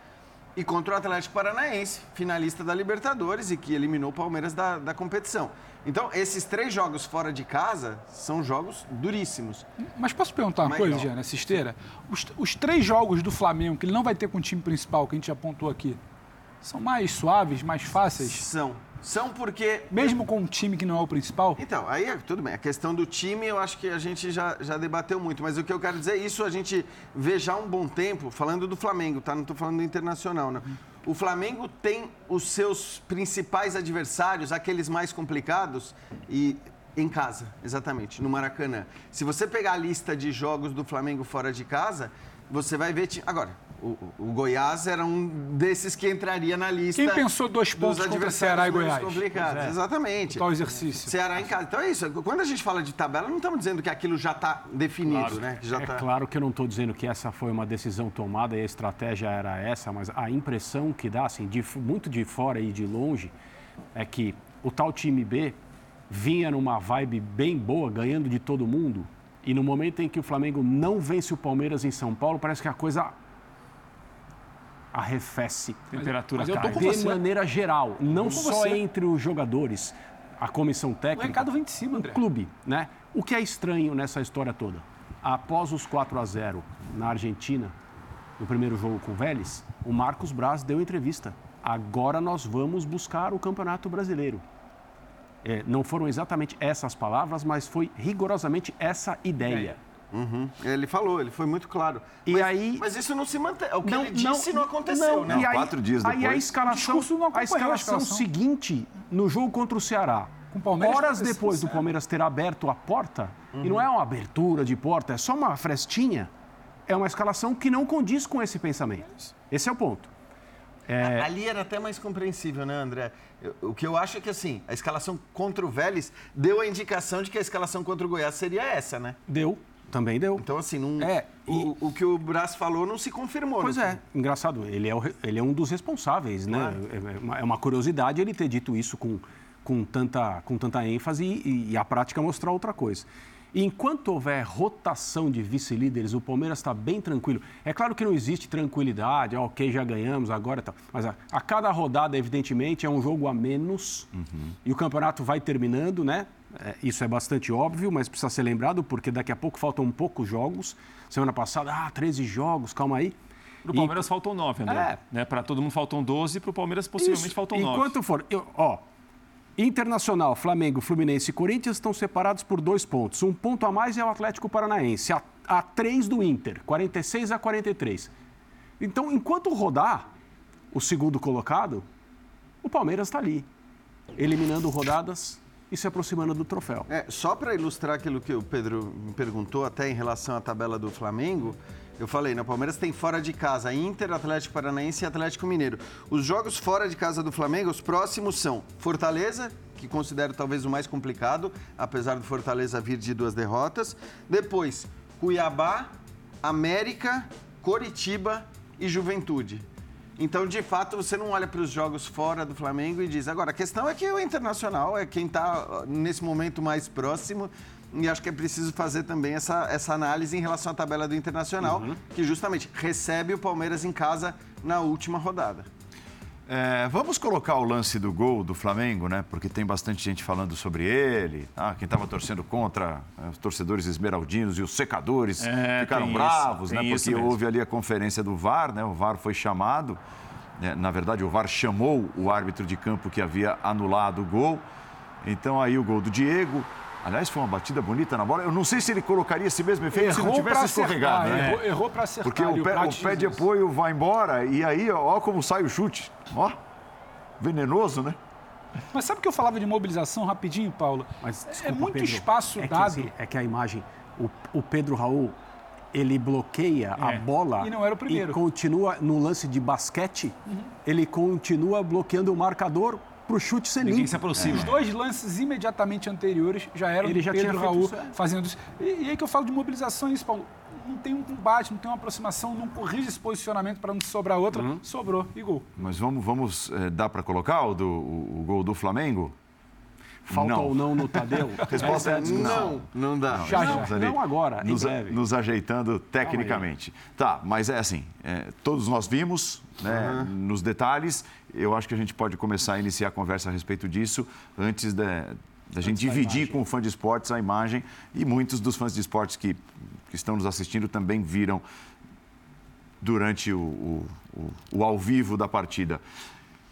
E contra o Atlético Paranaense, finalista da Libertadores e que eliminou o Palmeiras da, da competição. Então, esses três jogos fora de casa são jogos duríssimos. Mas posso perguntar uma Mas coisa, nessa esteira? Os, os três jogos do Flamengo, que ele não vai ter com o time principal, que a gente já apontou aqui, são mais suaves, mais fáceis? São. São porque Mesmo com um time que não é o principal? Então, aí é- tudo bem. A questão do time eu acho que a gente já, já debateu muito. Mas o que eu quero dizer, isso a gente vê já há um bom tempo, falando do Flamengo, tá? Não estou falando do Internacional, né? O Flamengo tem os seus principais adversários, aqueles mais complicados, e em casa, exatamente, no Maracanã. Se você pegar a lista de jogos do Flamengo fora de casa, você vai ver. Agora, o, o Goiás era um desses que entraria na lista. Quem pensou dois pontos contra Ceará e Goiás? complicados. É. Exatamente. Tal exercício. Ceará em casa. Então é isso. Quando a gente fala de tabela, não estamos dizendo que aquilo já está definido, né? Que já É tá... claro que eu não estou dizendo que essa foi uma decisão tomada e a estratégia era essa, mas a impressão que dá, assim, de, muito de fora e de longe, é que o tal time B vinha numa vibe bem boa, ganhando de todo mundo, e no momento em que o Flamengo não vence o Palmeiras em São Paulo, parece que a coisa arrefece Temperatura mas tô cai. de você. maneira geral, não só você. entre os jogadores, a comissão O técnica recado vem de cima, André. clube, né? O que é estranho nessa história toda? Após os 4 a 0 na Argentina, no primeiro jogo com o Vélez, o Marcos Braz deu entrevista. Agora nós vamos buscar o Campeonato Brasileiro. É, não foram exatamente essas palavras, mas foi rigorosamente essa ideia. Uhum. Ele falou, ele foi muito claro. E mas, aí- Mas isso não se mantém. O que ele disse não, aconteceu, né? Não, e aí, quatro dias Aí a depois. escalação, não a acompanhou a escalação escalação. seguinte, no jogo contra o Ceará, Com o Palmeiras, horas depois do. Palmeiras ter aberto a porta, e Uhum. não é uma abertura de porta, é só uma frestinha, é uma escalação que não condiz com esse pensamento. Esse é o ponto. É. Ali era até mais compreensível, né, André? Eu- o que eu acho é que, assim, a escalação contra o Vélez deu a indicação de que a escalação contra o Goiás seria essa, né? Deu, também deu. Então, assim, não, É, o, o que o Brás falou não se confirmou. Pois no é, engraçado. Ele é, o ele é um dos responsáveis, né? É uma- É uma curiosidade ele ter dito isso com, com, tanta, com tanta ênfase e, e a prática mostrar outra coisa. E enquanto houver rotação de vice-líderes, o Palmeiras está bem tranquilo. É claro que não existe tranquilidade, ah, ok, já ganhamos, agora tá. Mas a, a cada rodada, evidentemente, é um jogo a menos e o campeonato vai terminando, né? É, isso é bastante óbvio, mas precisa ser lembrado porque daqui a pouco faltam poucos jogos. Semana passada, ah, 13 jogos, calma aí. Pro E- Palmeiras faltam nove, André. É. Né? Para todo mundo faltam 12, pro Palmeiras possivelmente Isso. faltam nove. Enquanto for, eu- ó, Internacional, Flamengo, Fluminense e Corinthians estão separados por dois pontos. Um ponto a mais é o Atlético Paranaense, a, a três do Inter, 46 a 43. Então, enquanto rodar o segundo colocado, o Palmeiras está ali, eliminando rodadas e se aproximando do troféu. É, só para ilustrar aquilo que o Pedro me perguntou, até em relação à tabela do Flamengo, eu falei, né, Palmeiras tem fora de casa Inter, Atlético Paranaense e Atlético Mineiro. Os jogos fora de casa do Flamengo, os próximos são Fortaleza, que considero talvez o mais complicado, apesar do Fortaleza vir de duas derrotas. Depois, Cuiabá, América, Coritiba e Juventude. Então, de fato, você não olha para os jogos fora do Flamengo e diz. Agora, a questão é que o Internacional é quem está nesse momento mais próximo. E acho que é preciso fazer também essa, essa análise em relação à tabela do Internacional, uhum. que justamente recebe o Palmeiras em casa na última rodada. É, vamos colocar o lance do gol do Flamengo, né? Porque tem bastante gente falando sobre ele. Ah, quem estava torcendo contra, é, os torcedores esmeraldinos e os secadores é, ficaram bravos, isso, né? Porque houve ali a conferência do VAR, né? O VAR foi chamado. Né? Na verdade, o VAR chamou o árbitro de campo que havia anulado o gol. Então aí o gol do Diego, Aliás, foi uma batida bonita na bola. Eu não sei se ele colocaria esse mesmo efeito errou se não tivesse escorregado. Né? Errou, errou para acertar. Porque o pé, o pé de apoio vai embora e aí, ó, como sai o chute. Ó, venenoso, né? Mas sabe que eu falava de mobilização rapidinho, Paulo? Mas, é desculpa, é muito Pedro, espaço é dado. é que a imagem, o, o Pedro Raul, ele bloqueia é. a bola e, não era o primeiro. e continua no lance de basquete, uhum. ele continua bloqueando o marcador para o chute ser Ninguém limpo. se aproxima. Os dois lances imediatamente anteriores já eram Ele já Pedro tinha Raul isso, é. fazendo isso. E, e, aí que eu falo de mobilização, isso, Paulo. Não tem um combate, não tem uma aproximação, não corrige esse posicionamento para não sobrar outra. Uhum. Sobrou e gol. Mas vamos, vamos é, dar para colocar o, do, o, o gol do Flamengo? Falta não. ou não no Tadeu? [LAUGHS] Resposta é não. Não dá. Já, já. Não, agora, nos, nos ajeitando tecnicamente. Tá, mas é assim, é, todos nós vimos né, uhum. nos detalhes. Eu acho que a gente pode começar a iniciar a conversa a respeito disso antes da, da gente dividir com o fã de esportes a imagem. E muitos dos fãs de esportes que, que estão nos assistindo também viram durante o, o, o, o ao vivo da partida.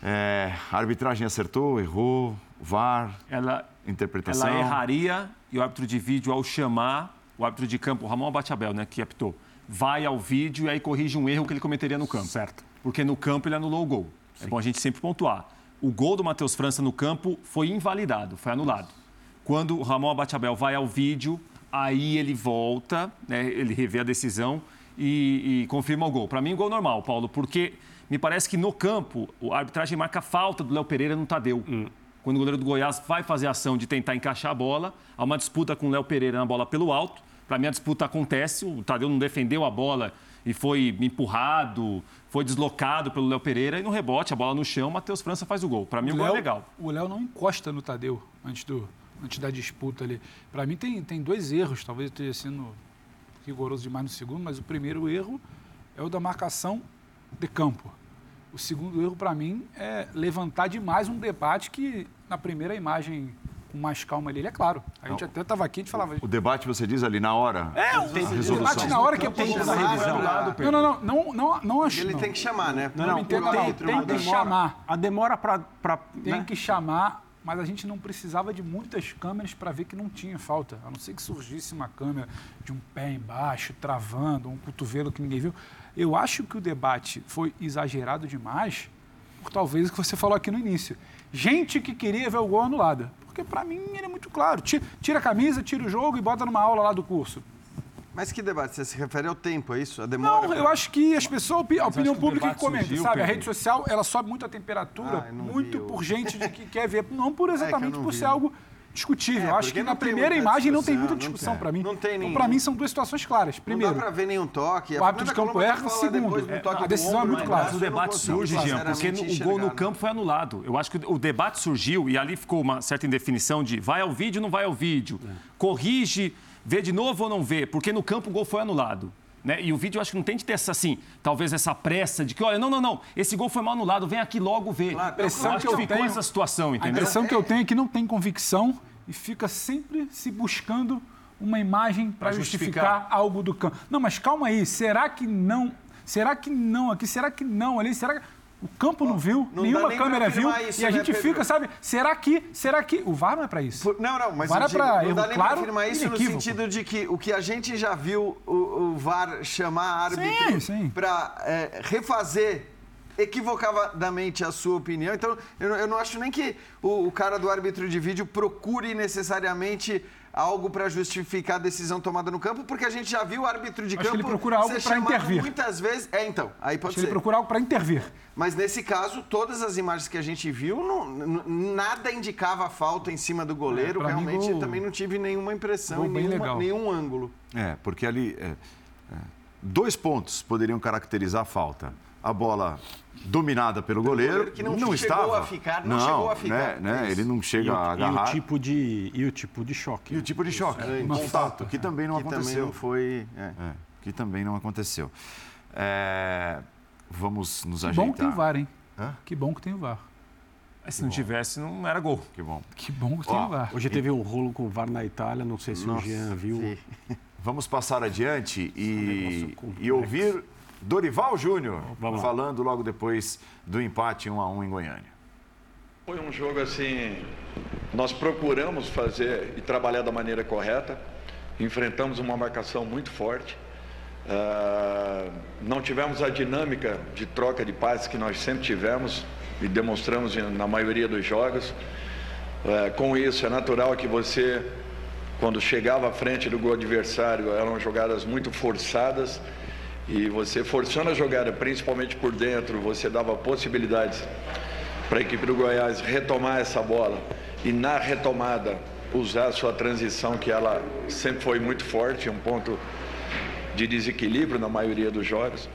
É, a arbitragem acertou, errou, VAR, ela, interpretação. Ela erraria e o árbitro de vídeo, ao chamar o árbitro de campo, o Ramon Abateabel, né, que apitou, vai ao vídeo e aí corrige um erro que ele cometeria no campo. Certo. Porque no campo ele anulou o gol. É Sim. É bom a gente sempre pontuar. O gol do Matheus França no campo foi invalidado, foi anulado. Quando o Ramon Abateabel vai ao vídeo, aí ele volta, né, ele revê a decisão e, e confirma o gol. Para mim, gol normal, Paulo, porque me parece que no campo a arbitragem marca falta do Léo Pereira no Tadeu. Hum quando o goleiro do Goiás vai fazer a ação de tentar encaixar a bola, há uma disputa com o Léo Pereira na bola pelo alto. Para mim, a disputa acontece, o Tadeu não defendeu a bola e foi empurrado, foi deslocado pelo Léo Pereira e no rebote, a bola no chão, o Matheus França faz o gol. Para mim, o, o gol é legal. O Léo não encosta no Tadeu antes, do, antes da disputa ali. Para mim, tem, tem dois erros, talvez eu esteja sendo rigoroso demais no segundo, mas o primeiro erro é o da marcação de campo. O segundo erro, para mim, é levantar demais um debate que, na primeira imagem com mais calma ali, ele é claro. A gente Não. até estava aqui e falava. O debate você diz ali na hora? É, o debate na hora que é tem que revisão. Não, não, não, não, não, não acho. Ele não. tem que chamar, né? Não, não, não, tem que chamar. A demora para. Tem né? que chamar, mas a gente não precisava de muitas câmeras para ver que não tinha falta. A não ser que surgisse uma câmera de um pé embaixo, travando, um cotovelo que ninguém viu. Eu acho que o debate foi exagerado demais, por talvez o que você falou aqui no início. Gente que queria ver o gol anulado. Porque para mim ele é muito claro. Tira, tira a camisa, tira o jogo e bota numa aula lá do curso. Mas que debate? Você se refere ao tempo, é isso? A demora? Não, pra... eu acho que as pessoas, a opinião pública que comenta, surgiu, sabe? Pedro. A rede social, ela sobe muito a temperatura, ah, muito por gente de que quer ver, não por [LAUGHS] exatamente é por ser algo discutível. É, Acho que na primeira imagem não tem muita discussão para mim. Não tem nenhum. Então, para mim são duas situações claras. Primeiro, não dá para ver nenhum toque. O árbitro de campo erra. Segundo, a decisão é muito clara. Mas o debate surge, Jean, porque o gol no campo foi anulado. Eu acho que o debate surgiu e ali ficou uma certa indefinição de vai ao vídeo, não vai ao vídeo. É. Corrige, vê de novo ou não vê, porque no campo o gol foi anulado. Né? E o vídeo eu acho que não tem de ter essa, assim, talvez essa pressa de que, olha, não, não, não, esse gol foi mal anulado, vem aqui logo ver. Claro, a pressão eu que, eu ficou tenho, essa situação, entendeu? A impressão que eu tenho é que não tem convicção e fica sempre se buscando uma imagem para justificar. justificar algo do campo. Não, mas calma aí, será que não? Será que não aqui? Será que não ali? Será que o campo não viu, não nenhuma câmera viu, isso, e a né, gente fica, sabe, será que, será que... O VAR não é para isso. Não, não, mas VAR é para erro dá nem claro afirmar isso no sentido de que o que a gente já viu o, o VAR chamar árbitro para é, refazer equivocadamente a sua opinião. Então, eu, eu não acho nem que o, o, cara do árbitro de vídeo procure necessariamente algo para justificar a decisão tomada no campo, porque a gente já viu o árbitro de acho campo que ele procura algo para intervir. muitas vezes. É, então, aí pode acho ser. ele procura algo para intervir. Mas nesse caso, todas as imagens que a gente viu, não, nada indicava falta em cima do goleiro. É, Realmente, mim, gol... também não tive nenhuma impressão em nenhuma, nenhum ângulo. É, porque ali. É, é dois pontos poderiam caracterizar a falta. A bola dominada pelo goleiro, goleiro que não, não chegou estava. a ficar, não, não chegou a ficar. Né, né, ele não chega a agarrar. E o tipo de, e o tipo de choque. E o tipo de choque, é, contato, falta, que também não que aconteceu. Também não foi... É. É, que também não aconteceu. É, vamos nos que ajeitar. Que bom que tem o VAR, hein? Hã? Que bom que tem o VAR. Se não tivesse, não era gol. Que bom. Que bom que tem o VAR. Hoje teve um rolo com o VAR na Itália, não sei se Nossa, o Jean viu. Sim. Vamos passar adiante e, e ouvir Dorival Júnior falando logo depois do empate 1 a 1 em Goiânia. Foi um jogo assim, nós procuramos fazer e trabalhar da maneira correta. Enfrentamos uma marcação muito forte. Uh, não tivemos a dinâmica de troca de passes que nós sempre tivemos e demonstramos na maioria dos jogos. Uh, com isso, é natural que você quando chegava à frente do gol adversário, eram jogadas muito forçadas e você forçando a jogada, principalmente por dentro, você dava possibilidades para a equipe do Goiás retomar essa bola e na retomada usar a sua transição, que ela sempre foi muito forte, um ponto de desequilíbrio na maioria dos jogos.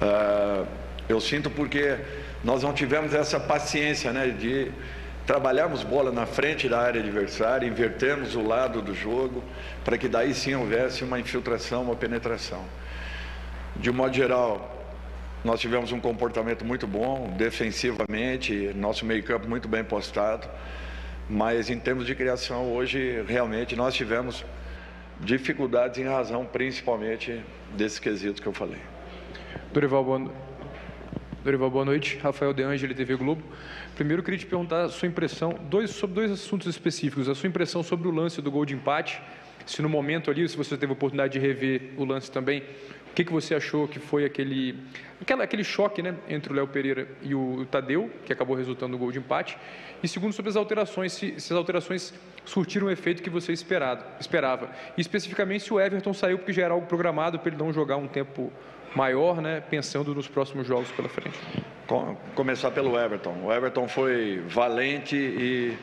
Uh, eu sinto porque nós não tivemos essa paciência né, de trabalharmos bola na frente da área adversária, invertermos o lado do jogo, para que daí sim houvesse uma infiltração, uma penetração. De modo geral, nós tivemos um comportamento muito bom, defensivamente, nosso meio-campo muito bem postado, mas em termos de criação, hoje realmente nós tivemos dificuldades em razão principalmente desses quesitos que eu falei. Dorival, boa, Dorival, boa noite. Rafael De Angeli, TV Globo. Primeiro, queria te perguntar a sua impressão dois, sobre dois assuntos específicos. A sua impressão sobre o lance do gol de empate, se no momento ali, se você teve a oportunidade de rever o lance também, o que, que você achou que foi aquele, aquela, aquele choque né, entre o Léo Pereira e o, Tadeu, que acabou resultando no gol de empate? E segundo, sobre as alterações, se, se as alterações surtiram o efeito que você esperado, esperava. E especificamente se o Everton saiu porque já era algo programado para ele não jogar um tempo maior, né, pensando nos próximos jogos pela frente? Começar pelo Everton. O Everton foi valente e,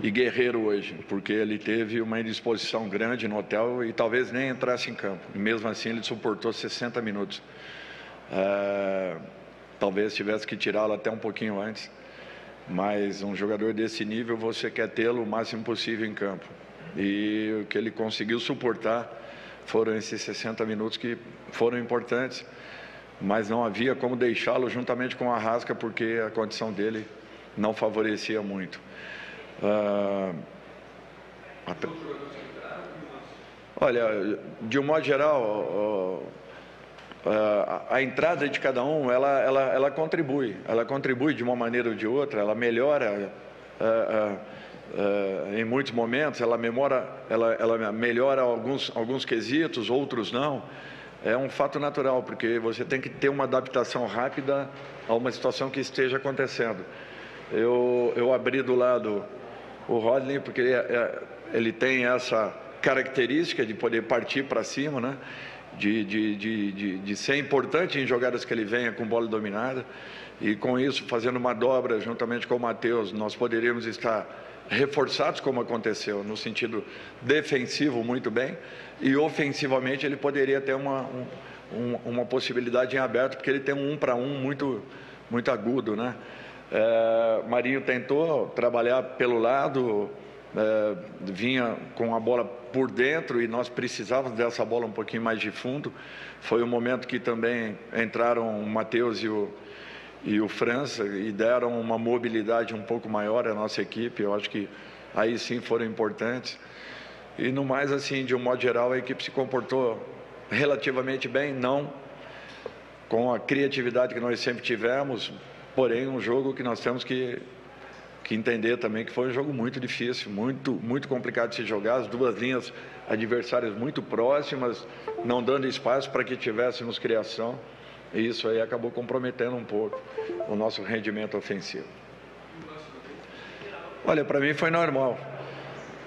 e guerreiro hoje, porque ele teve uma indisposição grande no hotel e talvez nem entrasse em campo. E mesmo assim ele suportou 60 minutos. É, talvez tivesse que tirá-lo até um pouquinho antes, mas um jogador desse nível você quer tê-lo o máximo possível em campo. E o que ele conseguiu suportar foram esses 60 minutos que foram importantes, mas não havia como deixá-lo juntamente com a Rasca, porque a condição dele não favorecia muito. Uh, a... Olha, de um modo geral, a entrada de cada um, ela, ela, ela contribui, ela contribui de uma maneira ou de outra, ela melhora Uh, em muitos momentos, ela, memora, ela, ela melhora alguns, alguns quesitos, outros não. É um fato natural, porque você tem que ter uma adaptação rápida a uma situação que esteja acontecendo. Eu, eu abri do lado o Rodney, porque ele, é, é ele tem essa característica de poder partir para cima, né? De, de, de, de, ser importante em jogadas que ele venha com bola dominada. E com isso, fazendo uma dobra juntamente com o Matheus, nós poderíamos estar reforçados, como aconteceu, no sentido defensivo muito bem, e ofensivamente ele poderia ter uma, um, uma possibilidade em aberto, porque ele tem um um para um muito, muito agudo. Né? É, Marinho tentou trabalhar pelo lado, é, vinha com a bola por dentro e nós precisávamos dessa bola um pouquinho mais de fundo. Foi um momento que também entraram o Matheus e o, e o França e deram uma mobilidade um pouco maior à nossa equipe. Eu acho que aí sim foram importantes. E no mais, assim, de um modo geral, a equipe se comportou relativamente bem, não com a criatividade que nós sempre tivemos, porém um jogo que nós temos que, que entender também que foi um jogo muito difícil, muito, muito complicado de se jogar, as duas linhas adversárias muito próximas, não dando espaço para que tivéssemos criação. E isso aí acabou comprometendo um pouco o nosso rendimento ofensivo. Olha, para mim foi normal.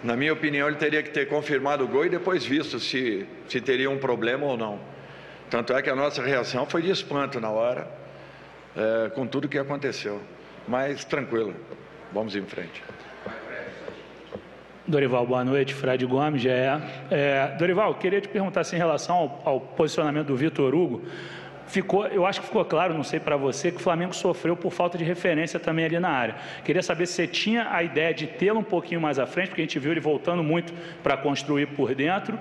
Na minha opinião, ele teria que ter confirmado o gol e depois visto se, se teria um problema ou não. Tanto é que a nossa reação foi de espanto na hora, é, com tudo que aconteceu. Mas tranquilo, vamos em frente. Dorival, boa noite. Fred Gomes, é. é Dorival, queria te perguntar assim, em relação ao, ao posicionamento do Vitor Hugo. Ficou, eu acho que ficou claro, não sei para você, que o Flamengo sofreu por falta de referência também ali na área. Queria saber se você tinha a ideia de tê-lo um pouquinho mais à frente, porque a gente viu ele voltando muito para construir por dentro.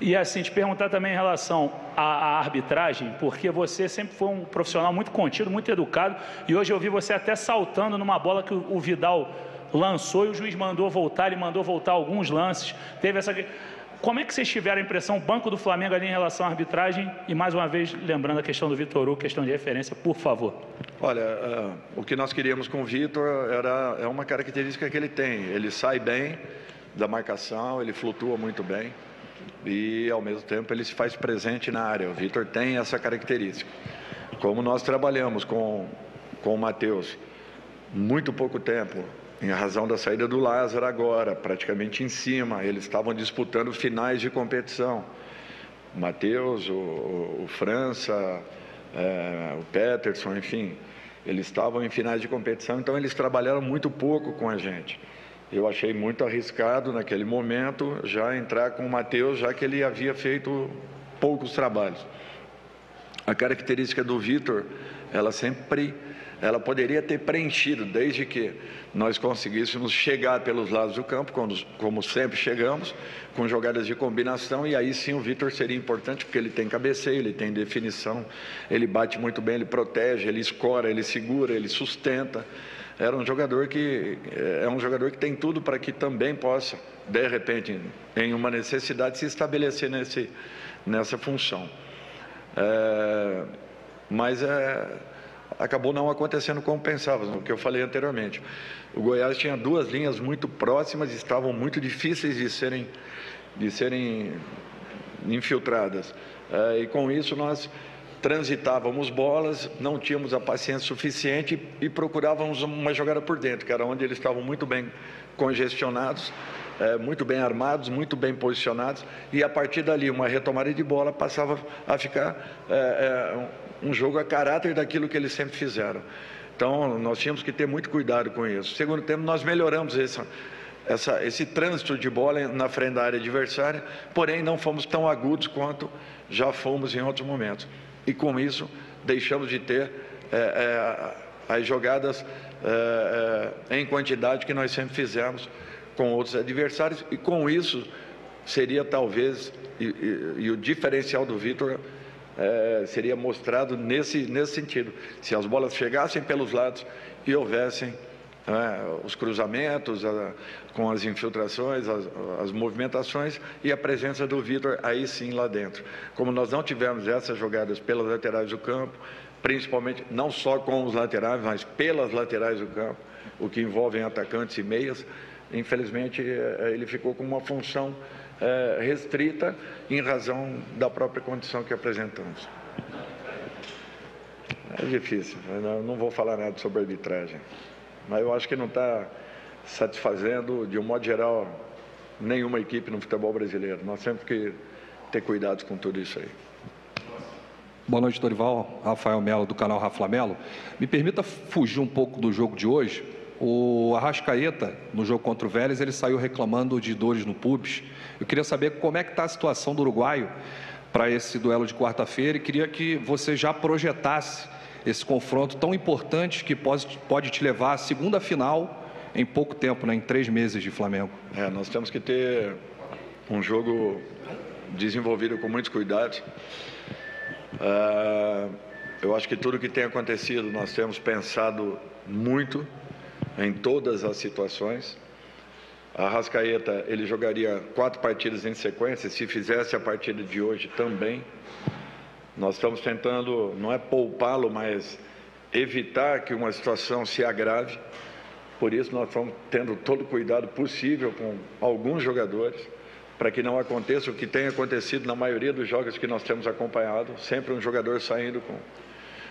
E assim, te perguntar também em relação à, à, arbitragem, porque você sempre foi um profissional muito contido, muito educado, e hoje eu vi você até saltando numa bola que o, o Vidal lançou e o juiz mandou voltar, ele mandou voltar alguns lances. Teve essa. Como é que vocês tiveram a impressão, banco do Flamengo ali em relação à arbitragem? E mais uma vez, lembrando a questão do Vitor Hugo, questão de referência, por favor. Olha, uh, o que nós queríamos com o Vitor era é uma característica que ele tem. Ele sai bem da marcação, ele flutua muito bem e, ao mesmo tempo, ele se faz presente na área. O Vitor tem essa característica. Como nós trabalhamos com, com o Matheus muito pouco tempo, em razão da saída do Lázaro agora, praticamente em cima. Eles estavam disputando finais de competição. O Matheus, o, o, França, é, o Peterson, enfim, eles estavam em finais de competição, então eles trabalharam muito pouco com a gente. Eu achei muito arriscado naquele momento já entrar com o Matheus, já que ele havia feito poucos trabalhos. A característica do Vitor, ela sempre ela poderia ter preenchido, desde que nós conseguíssemos chegar pelos lados do campo, como, como sempre chegamos, com jogadas de combinação, e aí sim o Vitor seria importante, porque ele tem cabeceio, ele tem definição, ele bate muito bem, ele protege, ele escora, ele segura, ele sustenta. Era um jogador que é, é um jogador que tem tudo para que também possa, de repente, em uma necessidade, se estabelecer nesse, nessa função. É, mas é acabou não acontecendo como pensávamos, o que eu falei anteriormente. O Goiás tinha duas linhas muito próximas, estavam muito difíceis de serem, de serem infiltradas. É, e com isso nós transitávamos bolas, não tínhamos a paciência suficiente e procurávamos uma jogada por dentro, que era onde eles estavam muito bem congestionados, é, muito bem armados, muito bem posicionados, e a partir dali uma retomada de bola passava a ficar é, um jogo a caráter daquilo que eles sempre fizeram. Então, nós tínhamos que ter muito cuidado com isso. Segundo tempo, nós melhoramos essa, essa, esse trânsito de bola na frente da área adversária, porém não fomos tão agudos quanto já fomos em outros momentos. E com isso, deixamos de ter é, é, as jogadas é, é em quantidade que nós sempre fizemos com outros adversários, e com isso seria talvez, e, e, e o diferencial do Vitor é, seria mostrado nesse, nesse sentido. Se as bolas chegassem pelos lados e houvessem é, os cruzamentos, a, com as infiltrações, as, as, movimentações e a presença do Vitor aí sim lá dentro. Como nós não tivemos essas jogadas pelas laterais do campo, principalmente não só com os laterais, mas pelas laterais do campo, o que envolve atacantes e meias, infelizmente é, ele ficou com uma função é, restrita em razão da própria condição que apresentamos. É difícil, eu não vou falar nada sobre arbitragem, mas eu acho que não está satisfazendo, de um modo geral, nenhuma equipe no futebol brasileiro. Nós temos que ter cuidado com tudo isso aí. Boa noite, Dorival. Rafael Melo, do canal Rafa Melo. Me permita fugir um pouco do jogo de hoje. O Arrascaeta, no jogo contra o Vélez, ele saiu reclamando de dores no pubis eu queria saber como é que está a situação do uruguaio para esse duelo de quarta-feira e queria que você já projetasse esse confronto tão importante que pode, pode te levar à segunda final em pouco tempo, né, em três meses de Flamengo. É, nós temos que ter um jogo desenvolvido com muitos cuidados. Uh, eu acho que tudo que tem acontecido nós temos pensado muito em todas as situações. A Rascaeta, ele jogaria quatro partidas em sequência, se fizesse a partida de hoje também. Nós estamos tentando, não é poupá-lo, mas evitar que uma situação se agrave. Por isso, nós estamos tendo todo o cuidado possível com alguns jogadores, para que não aconteça o que tem acontecido na maioria dos jogos que nós temos acompanhado sempre um jogador saindo com,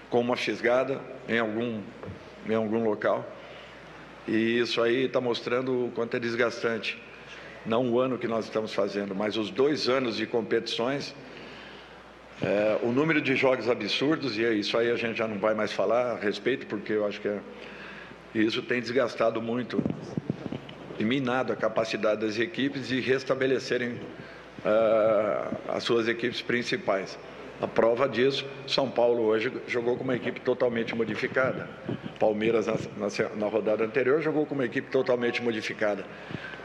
com uma fisgada em algum, em algum local. E isso aí está mostrando o quanto é desgastante. Não o ano que nós estamos fazendo, mas os dois anos de competições. É, o número de jogos absurdos, e é isso aí a gente já não vai mais falar a respeito, porque eu acho que é, isso tem desgastado muito e minado a capacidade das equipes de restabelecerem uh, as suas equipes principais. A prova disso, São Paulo hoje jogou com uma equipe totalmente modificada. Palmeiras, na, na, na, rodada anterior, jogou com uma equipe totalmente modificada.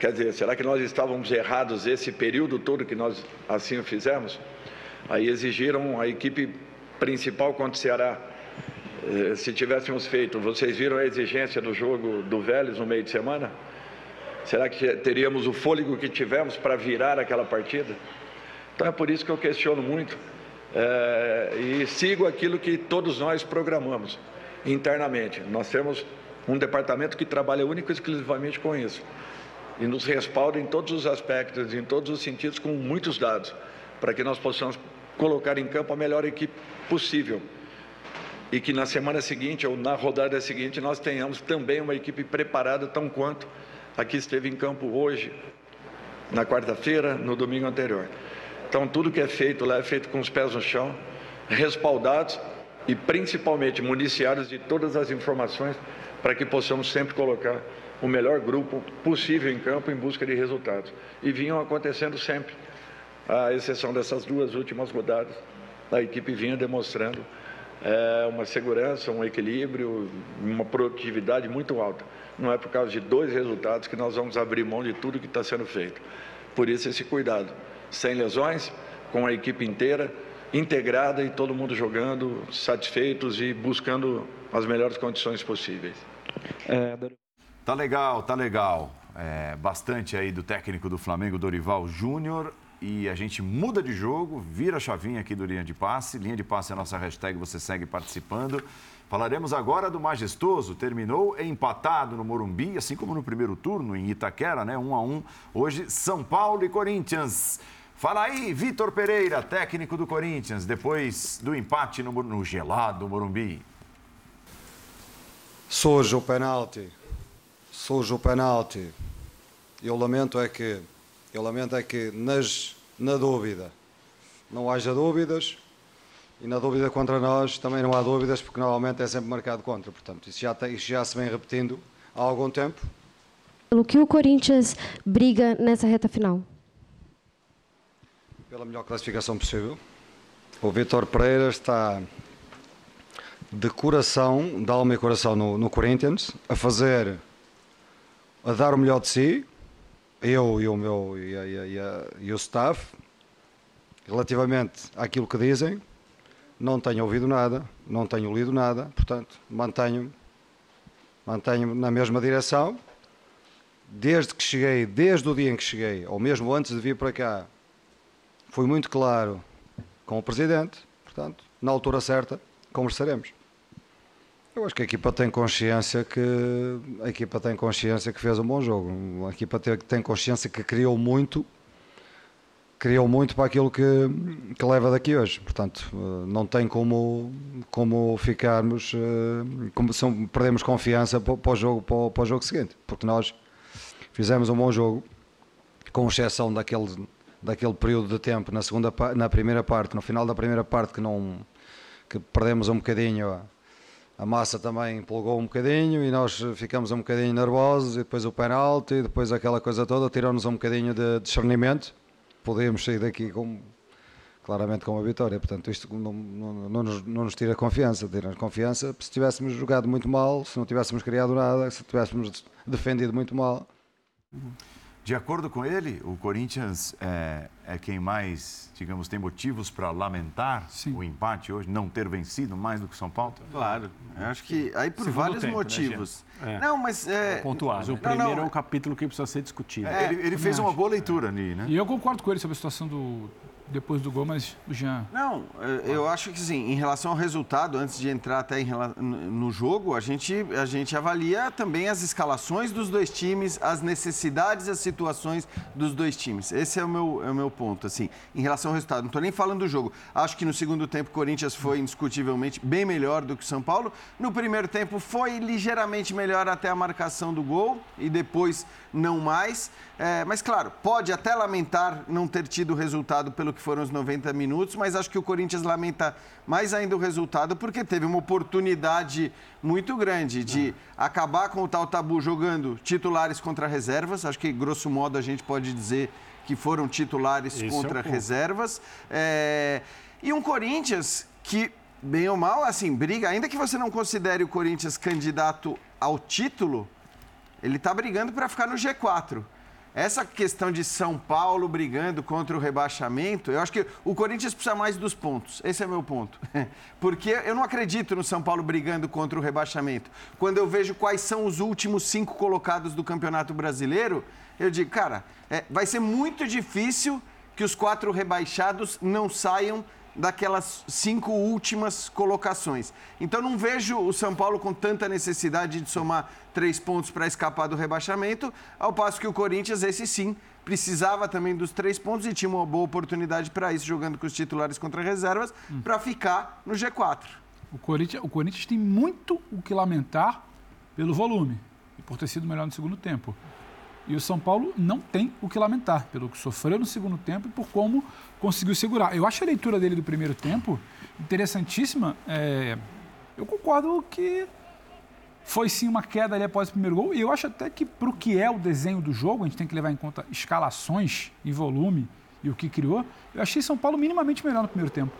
Quer dizer, será que nós estávamos errados esse período todo que nós assim fizemos? Aí exigiram a equipe principal contra o Ceará. Eh, se tivéssemos feito, vocês viram a exigência do jogo do Vélez no meio de semana? Será que teríamos o fôlego que tivemos para virar aquela partida? Então é por isso que eu questiono muito é, e sigo aquilo que todos nós programamos internamente. Nós temos um departamento que trabalha único e exclusivamente com isso e nos respalda em todos os aspectos, em todos os sentidos, com muitos dados, para que nós possamos colocar em campo a melhor equipe possível. E que na semana seguinte ou na rodada seguinte nós tenhamos também uma equipe preparada, tão quanto a que esteve em campo hoje, na quarta-feira, no domingo anterior. Então, tudo que é feito lá é feito com os pés no chão, respaldados e principalmente municiados de todas as informações para que possamos sempre colocar o melhor grupo possível em campo em busca de resultados. E vinham acontecendo sempre, à exceção dessas duas últimas rodadas, a equipe vinha demonstrando é, uma segurança, um equilíbrio, uma produtividade muito alta. Não é por causa de dois resultados que nós vamos abrir mão de tudo que está sendo feito. Por isso, esse cuidado sem lesões, com a equipe inteira, integrada e todo mundo jogando, satisfeitos e buscando as melhores condições possíveis. É, tá legal, tá legal. É, bastante aí do técnico do Flamengo, Dorival Júnior. E a gente muda de jogo, vira a chavinha aqui do Linha de Passe. Linha de Passe é a nossa hashtag, você segue participando. Falaremos agora do Majestoso. Terminou empatado no Morumbi, assim como no primeiro turno, em Itaquera, né? Um a um. Hoje, São Paulo e Corinthians. Fala aí, Vitor Pereira, técnico do Corinthians, depois do empate no, no gelado Morumbi. Surge o penalti. Surge o penalti. Eu lamento é que, eu lamento é que nas, na dúvida não haja dúvidas e na dúvida contra nós também não há dúvidas porque normalmente é sempre marcado contra. Portanto, isso já, tem, isso já se vem repetindo há algum tempo. Pelo que o Corinthians briga nessa reta final? Pela melhor classificação possível. O Vitor Pereira está de coração, de alma e coração no, no Corinthians, a fazer, a dar o melhor de si, eu e o meu e, e, e o staff, relativamente àquilo que dizem, não tenho ouvido nada, não tenho lido nada, portanto, mantenho, mantenho na mesma direção. Desde que cheguei, desde o dia em que cheguei, ou mesmo antes de vir para cá, fui muito claro com o Presidente, portanto, na altura certa, conversaremos. Eu acho que a equipa tem consciência que a equipa tem consciência que fez um bom jogo. A equipa tem consciência que criou muito, criou muito para aquilo que, que leva daqui hoje. Portanto, eh, não tem como como ficarmos eh, como perdemos confiança para o jogo para o, para o jogo seguinte, porque nós fizemos um bom jogo, com exceção daquele daquele período de tempo na segunda na primeira parte, no final da primeira parte que não que perdemos um bocadinho a, massa também empolgou um bocadinho e nós ficamos um bocadinho nervosos e depois o penalti e depois aquela coisa toda tirou-nos um bocadinho de discernimento. Podíamos sair daqui com claramente com uma vitória portanto isto não, não, não, nos, não nos tira confiança. Tira-nos confiança se tivéssemos jogado muito mal se não tivéssemos criado nada se tivéssemos defendido muito mal de acordo com ele, o Corinthians é, é quem mais, digamos, tem motivos para lamentar Sim. o empate hoje, não ter vencido mais do que o São Paulo? Claro, eu acho que aí por Segundo vários tempo, né, motivos. Né, é. Não, mas é, é pontuar. Mas o não, primeiro não, é um capítulo que precisa ser discutido. É, ele, ele fez uma boa leitura ali, né? E eu concordo com ele sobre a situação do, depois do gol, mas o Jean. Não, eu acho que sim, em relação ao resultado, antes de entrar até no jogo, a gente, a gente avalia também as escalações dos dois times, as necessidades as situações dos dois times. Esse é o meu, é o meu ponto, assim, em relação ao resultado. Não estou nem falando do jogo. Acho que no segundo tempo o Corinthians foi indiscutivelmente bem melhor do que o São Paulo. No primeiro tempo foi ligeiramente melhor até a marcação do gol e depois não mais. É, mas, claro, pode até lamentar não ter tido o resultado pelo que foram os 90 minutos, mas acho que o Corinthians lamenta mais ainda o resultado porque teve uma oportunidade muito grande de acabar com o tal tabu jogando titulares contra reservas. Acho que, grosso modo, a gente pode dizer que foram titulares Esse é contra ponto. reservas. É, E um Corinthians que, bem ou mal, assim, briga, ainda que você não considere o Corinthians candidato ao título, ele está brigando para ficar no G4. Essa questão de São Paulo brigando contra o rebaixamento, eu acho que o Corinthians precisa mais dos pontos. Esse é meu ponto. [LAUGHS] Porque eu não acredito no São Paulo brigando contra o rebaixamento. Quando eu vejo quais são os últimos cinco colocados do Campeonato Brasileiro, eu digo, cara, é, vai ser muito difícil que os quatro rebaixados não saiam daquelas cinco últimas colocações. Então não vejo o São Paulo com tanta necessidade de somar três pontos para escapar do rebaixamento, ao passo que o Corinthians, esse sim, precisava também dos três pontos e tinha uma boa oportunidade para isso, jogando com os titulares contra reservas, para ficar no G4. O Corinthians, o Corinthians tem muito o que lamentar pelo volume e por ter sido melhor no segundo tempo. E o São Paulo não tem o que lamentar pelo que sofreu no segundo tempo e por como conseguiu segurar. Eu acho a leitura dele do primeiro tempo interessantíssima. É, eu concordo que foi sim uma queda ali após o primeiro gol. E eu acho até que para o que é o desenho do jogo, a gente tem que levar em conta escalações e volume e o que criou. Eu achei São Paulo minimamente melhor no primeiro tempo.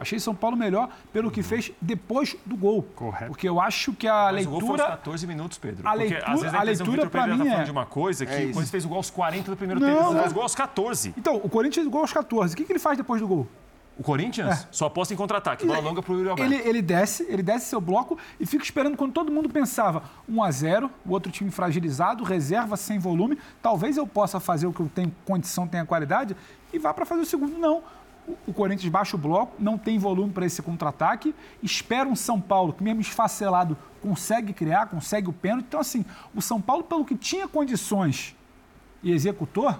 Achei São Paulo melhor pelo que fez depois do gol. Correto. Porque eu acho que a Mas o gol foi aos leitura. 14 minutos, Pedro. A Porque, leitura- às vezes, a o leitura pra Pereira mim tá falando é- de uma coisa que É o. Corinthians fez o gol aos 40 do primeiro Não, tempo. não. Fez o gol aos 14. Então, o Corinthians gol aos 14. O que, que ele faz depois do gol? O Corinthians só aposta em contra-ataque. Bola longa pro Yuri Alberto. Ele, ele desce, ele desce seu bloco e fica esperando quando todo mundo pensava 1 a 0 o outro time fragilizado, reserva sem volume. Talvez eu possa fazer o que eu tenho condição, tenha qualidade, e vá para fazer o segundo. Não. O- Corinthians baixa o bloco, não tem volume para esse contra-ataque, espera um São Paulo que, mesmo esfacelado, consegue criar, consegue o pênalti. Então, assim, o São Paulo, pelo que tinha condições e executou,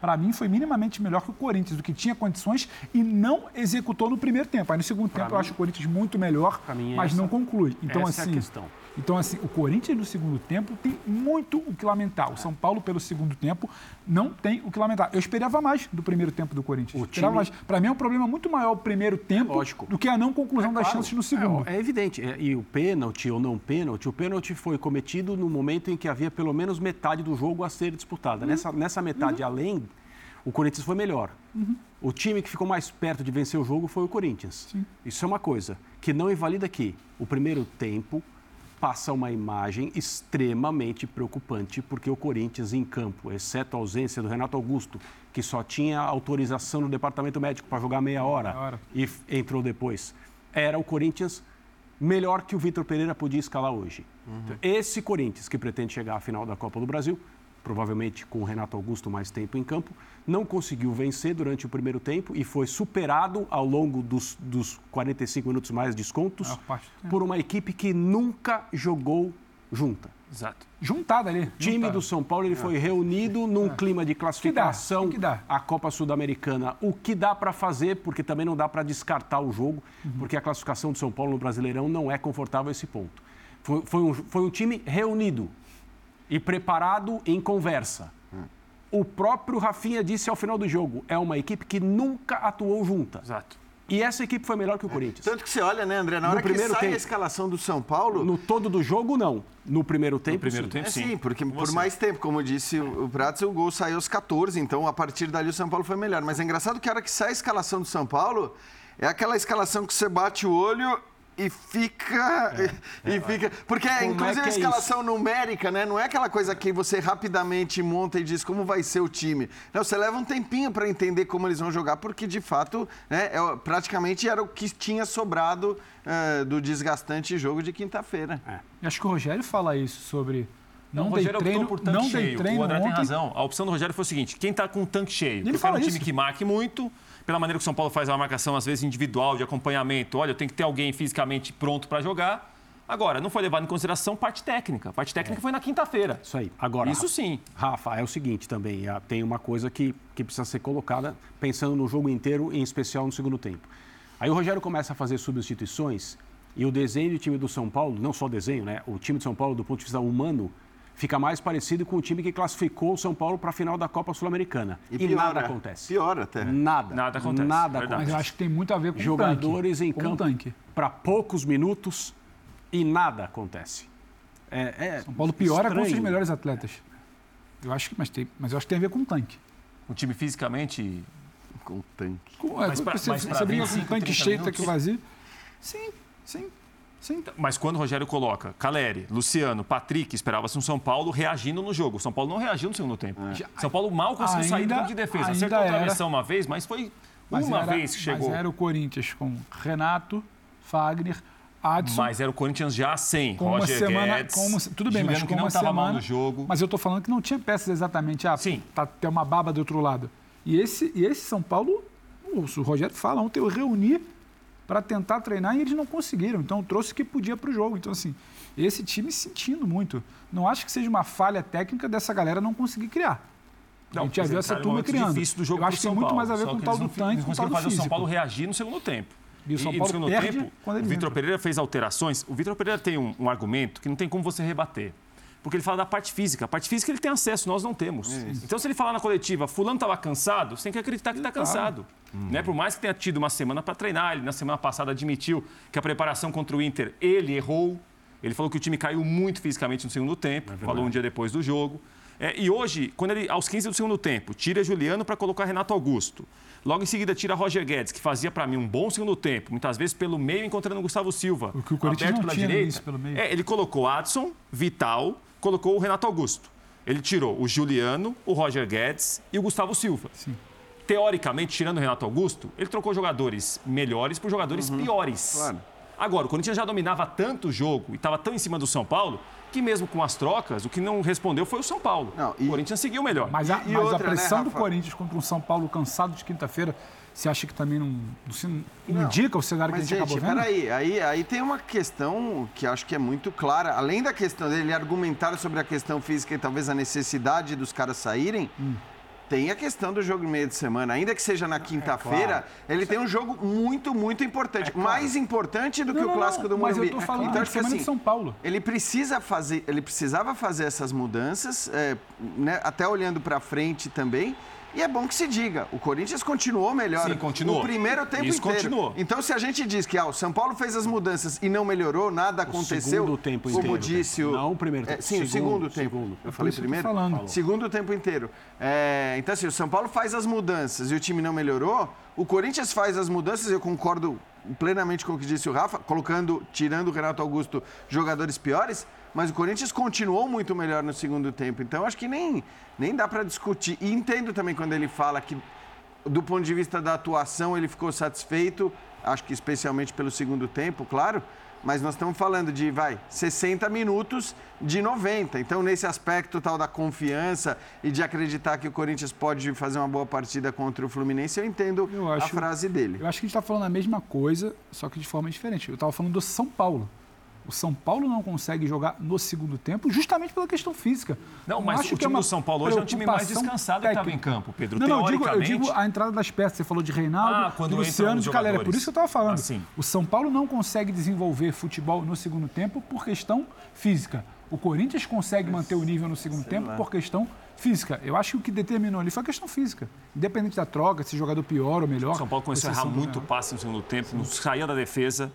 para mim foi minimamente melhor que o Corinthians, do que tinha condições e não executou no primeiro tempo. Aí no segundo tempo eu acho o Corinthians muito melhor, Pra mim, mas essa- não conclui. Então essa é a assim, questão. Então assim, o Corinthians no segundo tempo tem muito o que lamentar. O São Paulo pelo segundo tempo não tem o que lamentar. Eu esperava mais do primeiro tempo do Corinthians. O Esperava time- mais. Para mim é um problema muito maior o primeiro tempo Lógico. do que a não conclusão das chances no segundo. É, é evidente. É, e o pênalti ou não pênalti, o pênalti foi cometido no momento em que havia pelo menos metade do jogo a ser disputada. Uhum. Nessa, nessa metade além, o Corinthians foi melhor. Uhum. O time que ficou mais perto de vencer o jogo foi o Corinthians. Isso é uma coisa que não invalida que o primeiro tempo passa uma imagem extremamente preocupante, porque o Corinthians em campo, exceto a ausência do Renato Augusto, que só tinha autorização do departamento médico para jogar meia hora, Meia hora. e entrou depois, era o Corinthians melhor que o Vitor Pereira podia escalar hoje. Então, esse Corinthians que pretende chegar à final da Copa do Brasil, provavelmente com o Renato Augusto mais tempo em campo, não conseguiu vencer durante o primeiro tempo e foi superado ao longo dos, dos 45 minutos mais descontos tempo. por uma equipe que nunca jogou junta. Exato. Juntada ali. O time juntada. do São Paulo ele foi reunido num clima de classificação É. Que dá? à Copa Sul-Americana. O que dá para fazer, porque também não dá para descartar o jogo, Uhum. porque a classificação do São Paulo no Brasileirão não é confortável a esse ponto. Foi, foi um, foi um time reunido e preparado em conversa. O próprio Rafinha disse ao final do jogo: é uma equipe que nunca atuou junta. Exato. E essa equipe foi melhor que o Corinthians. Tanto que você olha, né, André, na No hora que primeiro sai tempo. a escalação do São Paulo, No todo do jogo, não. No primeiro tempo, primeiro sim. tempo, É sim. sim, porque Com por você. mais tempo, como disse o o Pratos, o gol saiu aos 14, então a partir dali o São Paulo foi melhor. Mas é engraçado que a hora que sai a escalação do São Paulo, é aquela escalação que você bate o olho e fica. E fica. Porque, é inclusive, que a é escalação numérica, né? Não é aquela coisa que você rapidamente monta e diz como vai ser o time. Não, você leva um tempinho para entender como eles vão jogar, porque de fato, né, é, praticamente era o que tinha sobrado eh, do desgastante jogo de quinta-feira. E Acho que o Rogério fala isso sobre. Não, Não o Rogério treino, optou por tanque não cheio. treino o André tem ontem. razão. A opção do Rogério foi o seguinte: quem está com o tanque cheio? Ele fala um time isso. que marque muito, pela maneira que o São Paulo faz a marcação, às vezes individual, de acompanhamento. Olha, eu tenho que ter alguém fisicamente pronto para jogar. Agora, não foi levado em consideração parte técnica. Parte técnica foi na quinta-feira. Isso aí. Agora, Isso sim. Rafa, é o seguinte também, ah, tem uma coisa que, que precisa ser colocada, pensando no jogo inteiro, em especial no segundo tempo. Aí o Rogério começa a fazer substituições e o desenho do time do São Paulo, não só o desenho, né? O time de São Paulo, do ponto de vista humano, fica mais parecido com o time que classificou o São Paulo para a final da Copa Sul-Americana. E, piora, nada acontece. Pior até. Nada. Nada acontece. Nada acontece. Mas eu acho que tem muito a ver com Jogadores o tanque. em com o campo tanque. para poucos minutos e nada acontece. É, é São Paulo piora com estranho. seus melhores atletas. Eu acho que, mas, tem, mas eu acho que tem a ver com o tanque. O time fisicamente. Com tanque. Com, Mas é, pra- você mas você briga com um 25, tanque 30 cheio, tanque vazio. Sim, sim, sim. Mas quando o Rogério coloca Caleri, Luciano, Patrick, esperava-se um São Paulo reagindo no jogo. O São Paulo não reagiu no segundo tempo. São Paulo mal conseguiu sair do Ainda- de defesa. ainda Acertou a era- travessão uma vez, mas foi Mas uma era- vez que chegou. Mas era o Corinthians com Renato, Fagner, Adson. Mas era o Corinthians já sem com uma Roger semana, Guedes, com uma- tudo bem, mas que com não uma estava mal no jogo. Mas eu estou falando que não tinha peças exatamente. Ah, Sim. Tá, tem uma baba do outro lado. E esse, e esse São Paulo, o Rogério fala, ontem eu reuni para tentar treinar e eles não conseguiram. Então trouxe o que podia para o jogo. Então, assim, esse time sentindo muito. Não acho que seja uma falha técnica dessa galera não conseguir criar. a gente já viu essa turma criando. difícil do jogo eu acho que tem muito mais a ver com o tal do não- tanque, com o tal do fazer o São. Paulo reagir no segundo tempo. E o São no Paulo segundo perde tempo, quando ele o Vitor. Pereira fez alterações. O Vitor Pereira tem um, um argumento que não tem como você rebater. Porque ele fala da parte física. A parte física ele tem acesso, nós não temos. Então, se ele falar na coletiva, fulano estava cansado, você tem que acreditar que está cansado. Né? Por mais que tenha tido uma semana para treinar, ele na semana passada admitiu que a preparação contra o Inter, ele errou. Ele falou que o time caiu muito fisicamente no segundo tempo, falou um dia depois do jogo. É, e hoje, quando ele, aos 15 do segundo tempo, tira Juliano para colocar Renato Augusto. Logo em seguida, tira Roger Guedes, que fazia para mim um bom segundo tempo, muitas vezes pelo meio, encontrando Gustavo Silva. O que o Corinthians aberto não pela direita. início, pelo meio. É, ele colocou Adson, Vital, colocou o Renato Augusto. Ele tirou o Juliano, o Roger Guedes e o Gustavo Silva. Teoricamente, tirando o Renato Augusto, ele trocou jogadores melhores por jogadores piores. claro. Agora, o Corinthians já dominava tanto o jogo e estava tão em cima do São Paulo que mesmo com as trocas, o que não respondeu foi o São Paulo. Não, e- O Corinthians seguiu melhor. Mas a, E mas outra, a né, pressão do Rafa? Corinthians contra um São Paulo cansado de quinta-feira, você acha que também não, não, não indica o cenário que a Mas, gente, gente, acabou vendo? peraí, aí, aí tem uma questão que acho que é muito clara. Além da questão dele argumentar sobre a questão física e talvez a necessidade dos caras saírem, Hum. tem a questão do jogo no meio de semana. Ainda que seja É, na quinta-feira, ele tem um jogo muito, muito importante. Mais importante do que É Não, o não, clássico do mas Morumbi. eu tô falando então, da acho que semana assim, de São Paulo. ele precisa fazer, ele precisava fazer essas mudanças, é, né, até olhando para frente também. E é bom que se diga, o Corinthians continuou melhor. Sim, continuou. O primeiro tempo Isso inteiro. continuou. Então, se a gente diz que ah, o São Paulo fez as mudanças e não melhorou, nada aconteceu. segundo tempo como inteiro. disse o. Não o primeiro É, tempo. sim, o Segundo, segundo tempo. segundo. Eu É falei primeiro? falando. Segundo tempo inteiro. É, então, assim, o São Paulo faz as mudanças e o time não melhorou. O Corinthians faz as mudanças, eu concordo plenamente com o que disse o Rafa, colocando, tirando o Renato Augusto, jogadores piores. Mas o Corinthians continuou muito melhor no segundo tempo. Então, acho que nem, nem dá para discutir. E entendo também quando ele fala que, do ponto de vista da atuação, ele ficou satisfeito. Acho que especialmente pelo segundo tempo, claro. Mas nós estamos falando de, vai, 60 minutos de 90. Então, nesse aspecto tal da confiança e de acreditar que o Corinthians pode fazer uma boa partida contra o Fluminense, eu entendo Eu a acho- frase dele. Eu acho que a gente está falando a mesma coisa, só que de forma diferente. Eu estava falando do São Paulo. O São Paulo não consegue jogar no segundo tempo justamente pela questão física. Não, mas acho o que é time uma do São Paulo hoje é um time mais descansado que estava em técnica. campo, Pedro. Não, não, eu digo, eu Teoricamente- digo a entrada das peças. Você falou de Reinaldo, Ah, de Luciano de Calera. É por isso que eu estava falando. Ah, sim. o São Paulo não consegue desenvolver futebol no segundo tempo por questão física. O Corinthians consegue manter o nível no segundo tempo por questão física. Eu acho que o que determinou ali foi a questão física. Independente da troca, se jogador pior ou melhor. O São Paulo começou a errar muito passe no segundo tempo, não saía da defesa.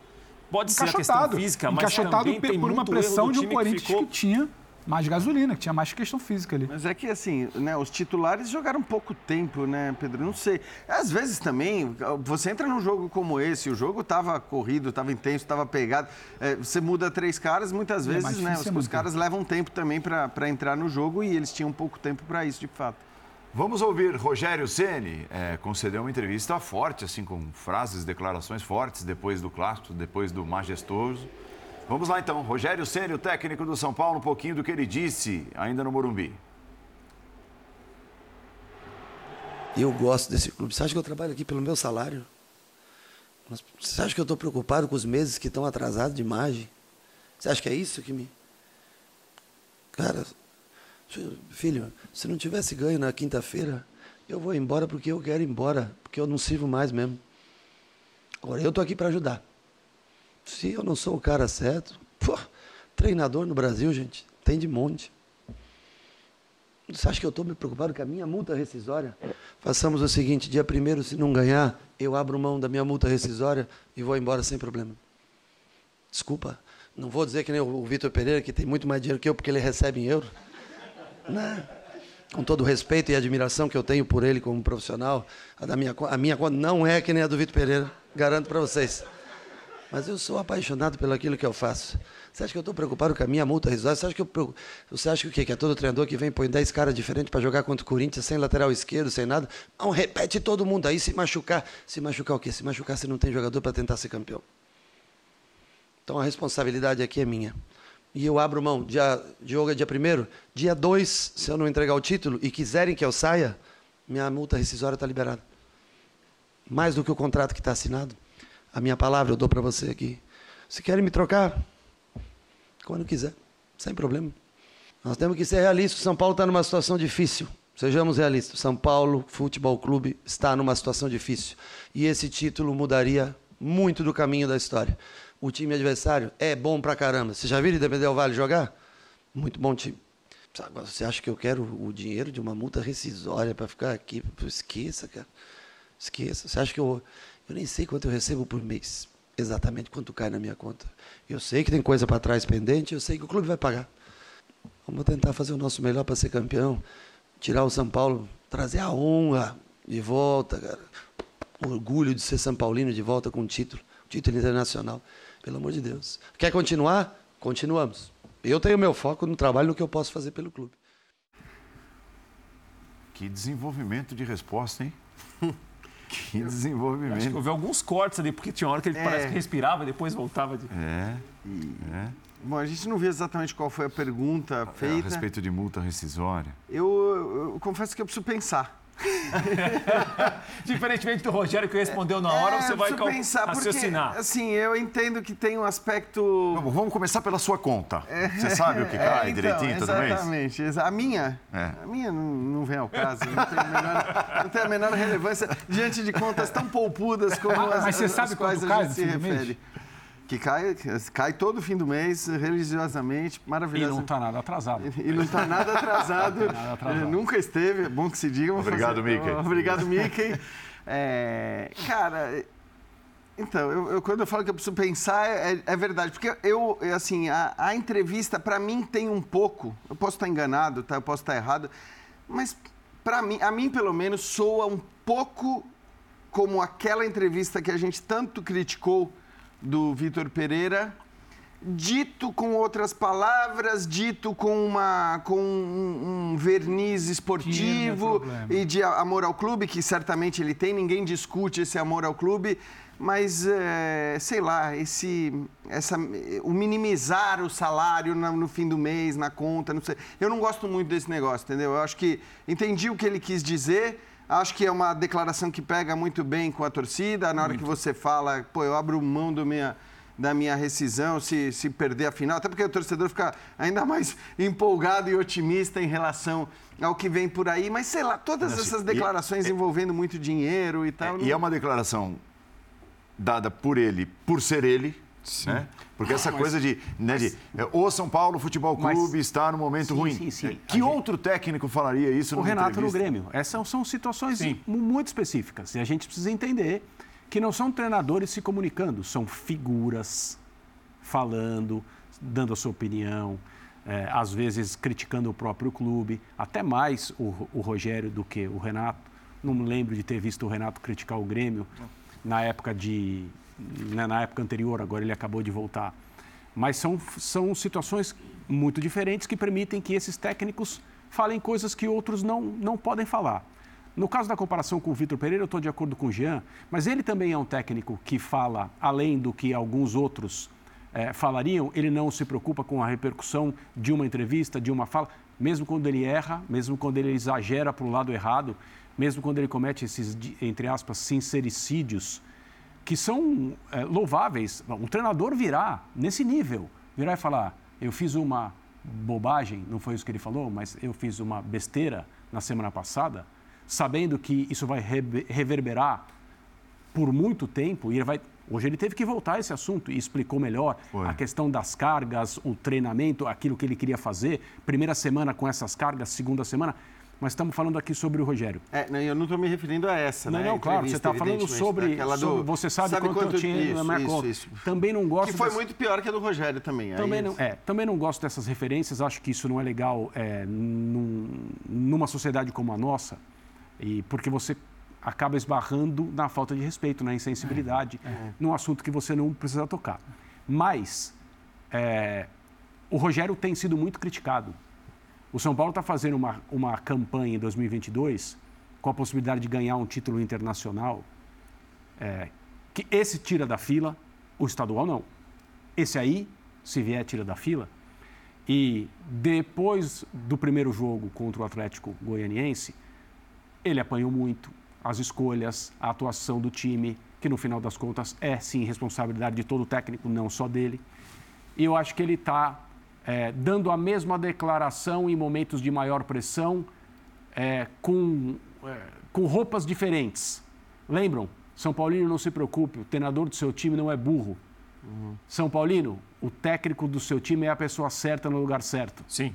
Pode ser a questão física, mas encaixotado também tem por uma muito erro pressão do de um que Corinthians que, ficou- tinha mais gasolina, que tinha mais questão física ali. Mas é que assim, né, os titulares jogaram pouco tempo, né, Pedro? Não sei. Às vezes também, você entra num jogo como esse, o jogo estava corrido, estava intenso, estava pegado. é, você muda três caras, muitas É vezes, né? Os, é os manter. caras levam tempo também para entrar no jogo e eles tinham pouco tempo para isso, de fato. Vamos ouvir Rogério Ceni é, concedeu uma entrevista forte, assim, com frases, declarações fortes depois do clássico, depois do majestoso. Vamos lá então, Rogério Ceni, o técnico do São Paulo, um pouquinho do que ele disse ainda no Morumbi. Eu gosto desse clube. Você acha que eu trabalho aqui pelo meu salário? Você acha que eu estou preocupado com os meses que estão atrasados de imagem? Você acha que é isso que me. Cara, filho, se não tivesse ganho na quinta-feira, eu vou embora porque eu quero ir embora, porque eu não sirvo mais mesmo. Agora, eu estou aqui para ajudar. Se eu não sou o cara certo, pô, treinador no Brasil, gente, tem de monte. Você acha que eu estou me preocupado com a minha multa rescisória? Façamos o seguinte: dia primeiro, se não ganhar, eu abro mão da minha multa rescisória e vou embora sem problema. Desculpa, não vou dizer que nem o Vitor Pereira, que tem muito mais dinheiro que eu, porque ele recebe em euro. Não. Com todo o respeito e admiração que eu tenho por ele como profissional, a, da minha, a minha conta não é que nem a do Vitor Pereira, garanto para vocês. Mas eu sou apaixonado pelo aquilo que eu faço. Você acha que eu estou preocupado com a minha multa rescisória? Você acha que eu Você acha que o quê? Que é todo treinador que vem põe 10 caras diferentes para jogar contra o Corinthians sem lateral esquerdo, sem nada? Não, repete todo mundo aí se machucar. Se machucar o quê? Se machucar se não tem jogador para tentar ser campeão. Então a responsabilidade aqui é minha. E eu abro mão. Dia, Diogo é dia primeiro. Dia 2, se eu não entregar o título e quiserem que eu saia, minha multa rescisória está liberada. Mais do que o contrato que está assinado. A minha palavra eu dou para você aqui. Se querem me trocar, quando quiser, sem problema. Nós temos que ser realistas. São Paulo está numa situação difícil. Sejamos realistas. São Paulo Futebol Clube está numa situação difícil. E esse título mudaria muito do caminho da história. O time adversário é bom pra caramba. Você já viu Independente Del Vale jogar? Muito bom time. Agora, você acha que eu quero o dinheiro de uma multa rescisória para ficar aqui? Esqueça, cara. Esqueça. Você acha que eu. Eu nem sei quanto eu recebo por mês exatamente quanto cai na minha conta. Eu sei que tem coisa para trás pendente, eu sei que o clube vai pagar. Vamos tentar fazer o nosso melhor para ser campeão, tirar o São Paulo, trazer a honra de volta, cara. O orgulho de ser São Paulino de volta com um título, título internacional. Pelo amor de Deus. Quer continuar? Continuamos. Eu tenho meu foco no trabalho, no que eu posso fazer pelo clube. Que desenvolvimento de resposta, hein? [LAUGHS] Que desenvolvimento. Acho que houve alguns cortes ali, porque tinha hora que ele é. parece que respirava e depois voltava de. É. E... é. Bom, a gente não viu exatamente qual foi a pergunta feita. É, a respeito de multa rescisória. Eu, eu, eu confesso que eu preciso pensar. [LAUGHS] Diferentemente do Rogério que respondeu na hora, é, você vai pensar, raciocinar. Porque, assim, eu entendo que tem um aspecto. Vamos, vamos começar pela sua conta. É, você sabe o que [LAUGHS] cai é, então, direitinho todo mês? Exatamente. A minha? É. A minha não, não, vem ao caso. Não tem, menor, não tem, a menor relevância diante de contas tão poupudas como ah, as, mas você sabe quais a gente se refere. Mês? Que cai, cai todo fim do mês, religiosamente, maravilhoso. E não está nada atrasado. E não está [LAUGHS] nada atrasado. nada atrasado. Nunca esteve, é bom que se diga. Obrigado, fazer... Mickey. Obrigado, Mickey. É, cara, então, eu, eu, quando eu falo que eu preciso pensar, é, é verdade. Porque eu, assim, a, a entrevista, para mim, tem um pouco, eu posso estar enganado, tá? eu posso estar errado, mas para mim, a mim, pelo menos, soa um pouco como aquela entrevista que a gente tanto criticou do Vitor Pereira, dito com outras palavras, dito com, uma, com um, um verniz esportivo e de amor ao clube, que certamente ele tem, ninguém discute esse amor ao clube, mas, é, sei lá, esse, essa, o minimizar o salário no, no, fim do mês, na conta, não sei. Eu não gosto muito desse negócio, entendeu? Eu acho que entendi o que ele quis dizer, Acho que é uma declaração que pega muito bem com a torcida. Na hora muito. que você fala, pô, eu abro mão do minha, da minha rescisão se, se perder a final. Até porque o torcedor fica ainda mais [LAUGHS] empolgado e otimista em relação ao que vem por aí. Mas, sei lá, todas assim, essas declarações e, envolvendo muito dinheiro e tal. É, não... E é uma declaração dada por ele, por ser ele, Sim. Né? Porque essa mas, coisa de, né, de é, o São Paulo Futebol Clube mas, está no momento sim, ruim. Sim, sim. É, que gente, outro técnico falaria isso? O Renato entrevista? no Grêmio. Essas são situações muito específicas e a gente precisa entender que não são treinadores se comunicando, são figuras falando, dando a sua opinião, é, às vezes criticando o próprio clube, até mais o, o Rogério do que o Renato. Não me lembro de ter visto o Renato criticar o Grêmio na época de né, na época anterior, agora ele acabou de voltar. Mas são, são situações muito diferentes que permitem que esses técnicos falem coisas que outros não, não podem falar. No caso da comparação com o Vitor Pereira, eu estou de acordo com o Jean, mas ele também é um técnico que fala além do que alguns outros é, falariam, ele não se preocupa com a repercussão de uma entrevista, de uma fala, mesmo quando ele erra, mesmo quando ele exagera para o lado errado, mesmo quando ele comete esses, entre aspas, sincericídios, que são é, louváveis. Um treinador virá nesse nível, virá e falar: eu fiz uma bobagem, não foi isso que ele falou, mas eu fiz uma besteira na semana passada, sabendo que isso vai reverberar por muito tempo e ele vai Hoje ele teve que voltar a esse assunto e explicou melhor Foi. a questão das cargas, o treinamento, aquilo que ele queria fazer. Primeira semana com essas cargas, segunda semana. Mas estamos falando aqui sobre o Rogério. É, não, eu não estou me referindo a essa, Não, né? não, claro, você está falando evidentemente, sobre, daquela sobre do- você sabe, quanto, eu tinha isso, na minha isso, conta. isso. Também não gosto Que foi dessa- muito pior que a do Rogério também. também eles- não, é, também não gosto dessas referências, acho que isso não é legal é, num- numa sociedade como a nossa, e porque você acaba esbarrando na falta de respeito, na insensibilidade, num assunto que você não precisa tocar. Mas é, o Rogério tem sido muito criticado. O São Paulo está fazendo uma, uma campanha em 2022 com a possibilidade de ganhar um título internacional, é, que esse tira da fila, o estadual não. Esse aí, se vier, tira da fila. E depois do primeiro jogo contra o Atlético Goianiense, ele apanhou muito. As escolhas, a atuação do time, que no final das contas é sim responsabilidade de todo o técnico, não só dele. E eu acho que ele está dando a mesma declaração em momentos de maior pressão, é, com, é, com roupas diferentes. Lembram? São Paulino, não se preocupe, o treinador do seu time não é burro. São Paulino, o técnico do seu time é a pessoa certa no lugar certo. Sim.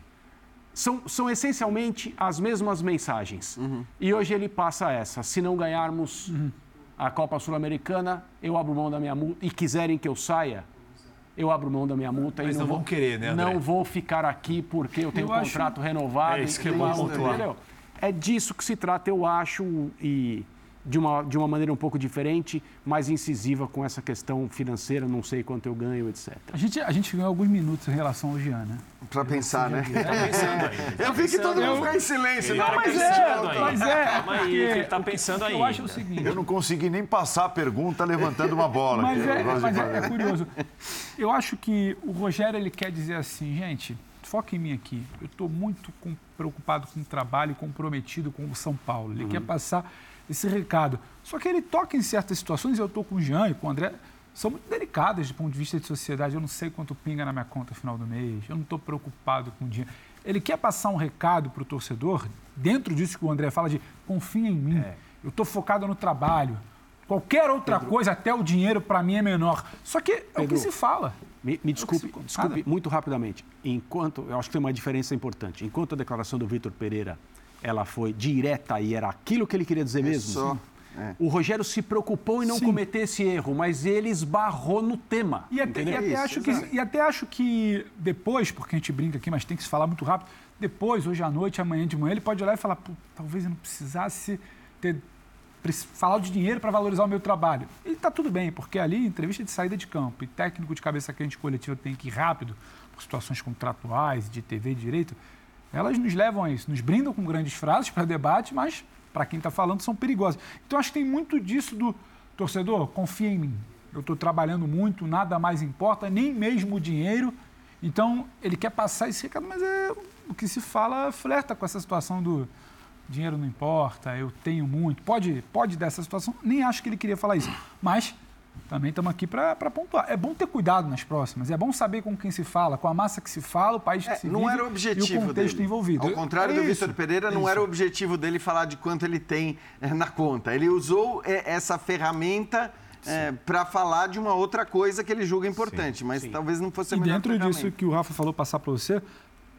São, são essencialmente as mesmas mensagens. E hoje ele passa essa: se não ganharmos a Copa Sul-Americana, eu abro mão da minha multa. E quiserem que eu saia, eu abro mão da minha multa. Mas e não vou, vão querer, né, André? Não vou ficar aqui porque eu tenho Eu um acho- contrato renovado. É isso e que vou pontuar. entendeu? É disso que se trata, eu acho, e de uma, de uma maneira um pouco diferente, mais incisiva com essa questão financeira, não sei quanto eu ganho, etc. A gente, a gente ganhou alguns minutos em relação ao Jean, né? Pra pensar, né? Tá. [LAUGHS] Eu vi que todo mundo ficou em silêncio. Ele né? tá mas pensando é, ainda. mas é, Calma aí, ele tá pensando ainda. Eu acho o seguinte. Eu não consegui nem passar a pergunta levantando uma bola. Mas, é, mas é, é curioso. Eu acho que o Rogério ele quer dizer assim, gente, foca em mim aqui. Eu estou muito com- preocupado com o trabalho, e comprometido com o São Paulo. Ele quer passar esse recado. Só que ele toca em certas situações, e eu estou com o Jean e com o André, são muito delicadas do ponto de vista de sociedade. Eu não sei quanto pinga na minha conta no final do mês, eu não estou preocupado com o dinheiro. Ele quer passar um recado para o torcedor, dentro disso que o André fala de confia em mim, eu estou focado no trabalho. Qualquer outra coisa, até o dinheiro, para mim é menor. Só que é o que Pedro, se fala. Me, me desculpe, se- desculpe muito rapidamente. Enquanto, eu acho que tem uma diferença importante. Enquanto a declaração do Vitor Pereira ela foi direta e era aquilo que ele queria dizer mesmo, só, é. o Rogério se preocupou em não Sim. cometer esse erro, mas ele esbarrou no tema. E até, e até Isso, acho que, e até acho que depois, porque a gente brinca aqui, mas tem que se falar muito rápido, depois, hoje à noite, amanhã de manhã, ele pode olhar e falar, "Pô, talvez eu não precisasse ter falado de dinheiro para valorizar o meu trabalho. E está tudo bem, porque ali, entrevista de saída de campo e técnico de cabeça quente coletiva que tem que ir rápido, por situações contratuais, de TV de direito, elas nos levam a isso, nos brindam com grandes frases [LAUGHS] para debate, mas para quem está falando são perigosas. Então acho que tem muito disso do torcedor, confia em mim. Eu estou trabalhando muito, nada mais importa, nem mesmo o dinheiro. Então ele quer passar esse recado, mas é o que se fala flerta com essa situação do dinheiro não importa, eu tenho muito. Pode, pode dessa situação. Nem acho que ele queria falar isso, mas também estamos aqui para pontuar. É bom ter cuidado nas próximas, é bom saber com quem se fala, com a massa que se fala, o país que É, se não vive era o objetivo e o contexto dele. envolvido. Ao contrário É do isso, Vitor Pereira, não isso. era o objetivo dele falar de quanto ele tem eh, na conta. Ele usou essa ferramenta para falar de uma outra coisa que ele julga importante, mas talvez não fosse a E melhor dentro disso que o Rafa falou passar para você,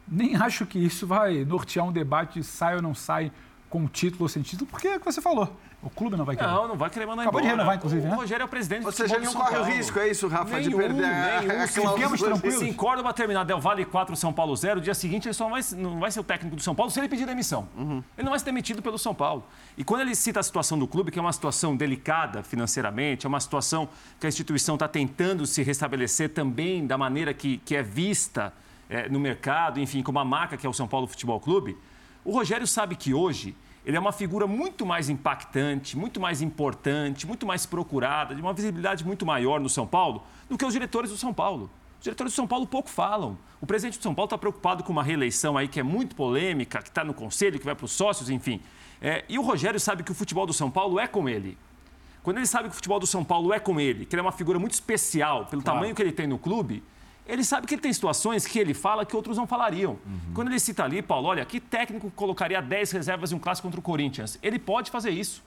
nem acho que isso vai nortear um debate de sai ou não sai com título ou sem título, porque é o que você falou. O clube não vai querer. Não, não vai querer mandar Acabou de embora. renovar, inclusive, o, né? O Rogério é o presidente Ou do seja, ele não corre o risco, é isso, Rafa, de Nenhum, perder a- nenhum. [LAUGHS] a. Fiquemos tranquilos. Se em Córdoba terminar Del Valle 4, São Paulo 0, dia seguinte ele só vai, não vai ser o técnico do São Paulo se ele pedir demissão. Ele não vai ser demitido pelo São Paulo. E quando ele cita a situação do clube, que é uma situação delicada financeiramente, é uma situação que a instituição está tentando se restabelecer também da maneira que, que é vista eh, no mercado, enfim, como a marca que é o São Paulo Futebol Clube, o Rogério sabe que hoje ele é uma figura muito mais impactante, muito mais importante, muito mais procurada, de uma visibilidade muito maior no São Paulo do que os diretores do São Paulo. Os diretores do São Paulo pouco falam. O presidente do São Paulo está preocupado com uma reeleição aí que é muito polêmica, que está no conselho, que vai para os sócios, enfim. É, e o Rogério sabe que o futebol do São Paulo é com ele. Quando ele sabe que o futebol do São Paulo é com ele, que ele é uma figura muito especial pelo tamanho que ele tem no clube, ele sabe que ele tem situações que ele fala que outros não falariam. Quando ele cita ali, Paulo, olha, que técnico colocaria 10 reservas em um clássico contra o Corinthians? Ele pode fazer isso.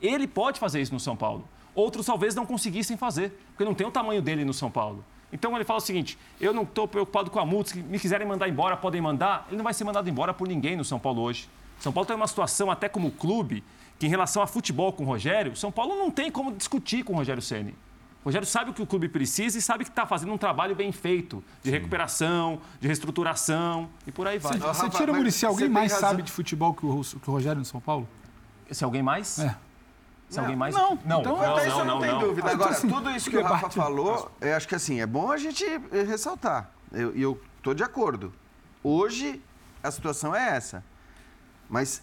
Ele pode fazer isso no São Paulo. outros talvez não conseguissem fazer, porque não tem o tamanho dele no São Paulo. Então ele fala o seguinte: eu não estou preocupado com a multa, se me quiserem mandar embora, podem mandar. Ele não vai ser mandado embora por ninguém no São Paulo hoje. São Paulo tem uma situação, até como clube, que em relação a futebol com o Rogério, São Paulo não tem como discutir com o Rogério Ceni. O Rogério sabe o que o clube precisa e sabe que está fazendo um trabalho bem feito, de Sim. recuperação, de reestruturação e por aí vai. Você, tira o Murici, alguém mais razão. sabe de futebol que o, que o Rogério no São Paulo? Se alguém mais? É. Se não, alguém mais. Não, não, então, não, isso não, não, não tem dúvida. Agora, assim, tudo isso que o Rafa falou, eu acho que assim, é bom a gente ressaltar. E eu estou de acordo. Hoje, a situação é essa. Mas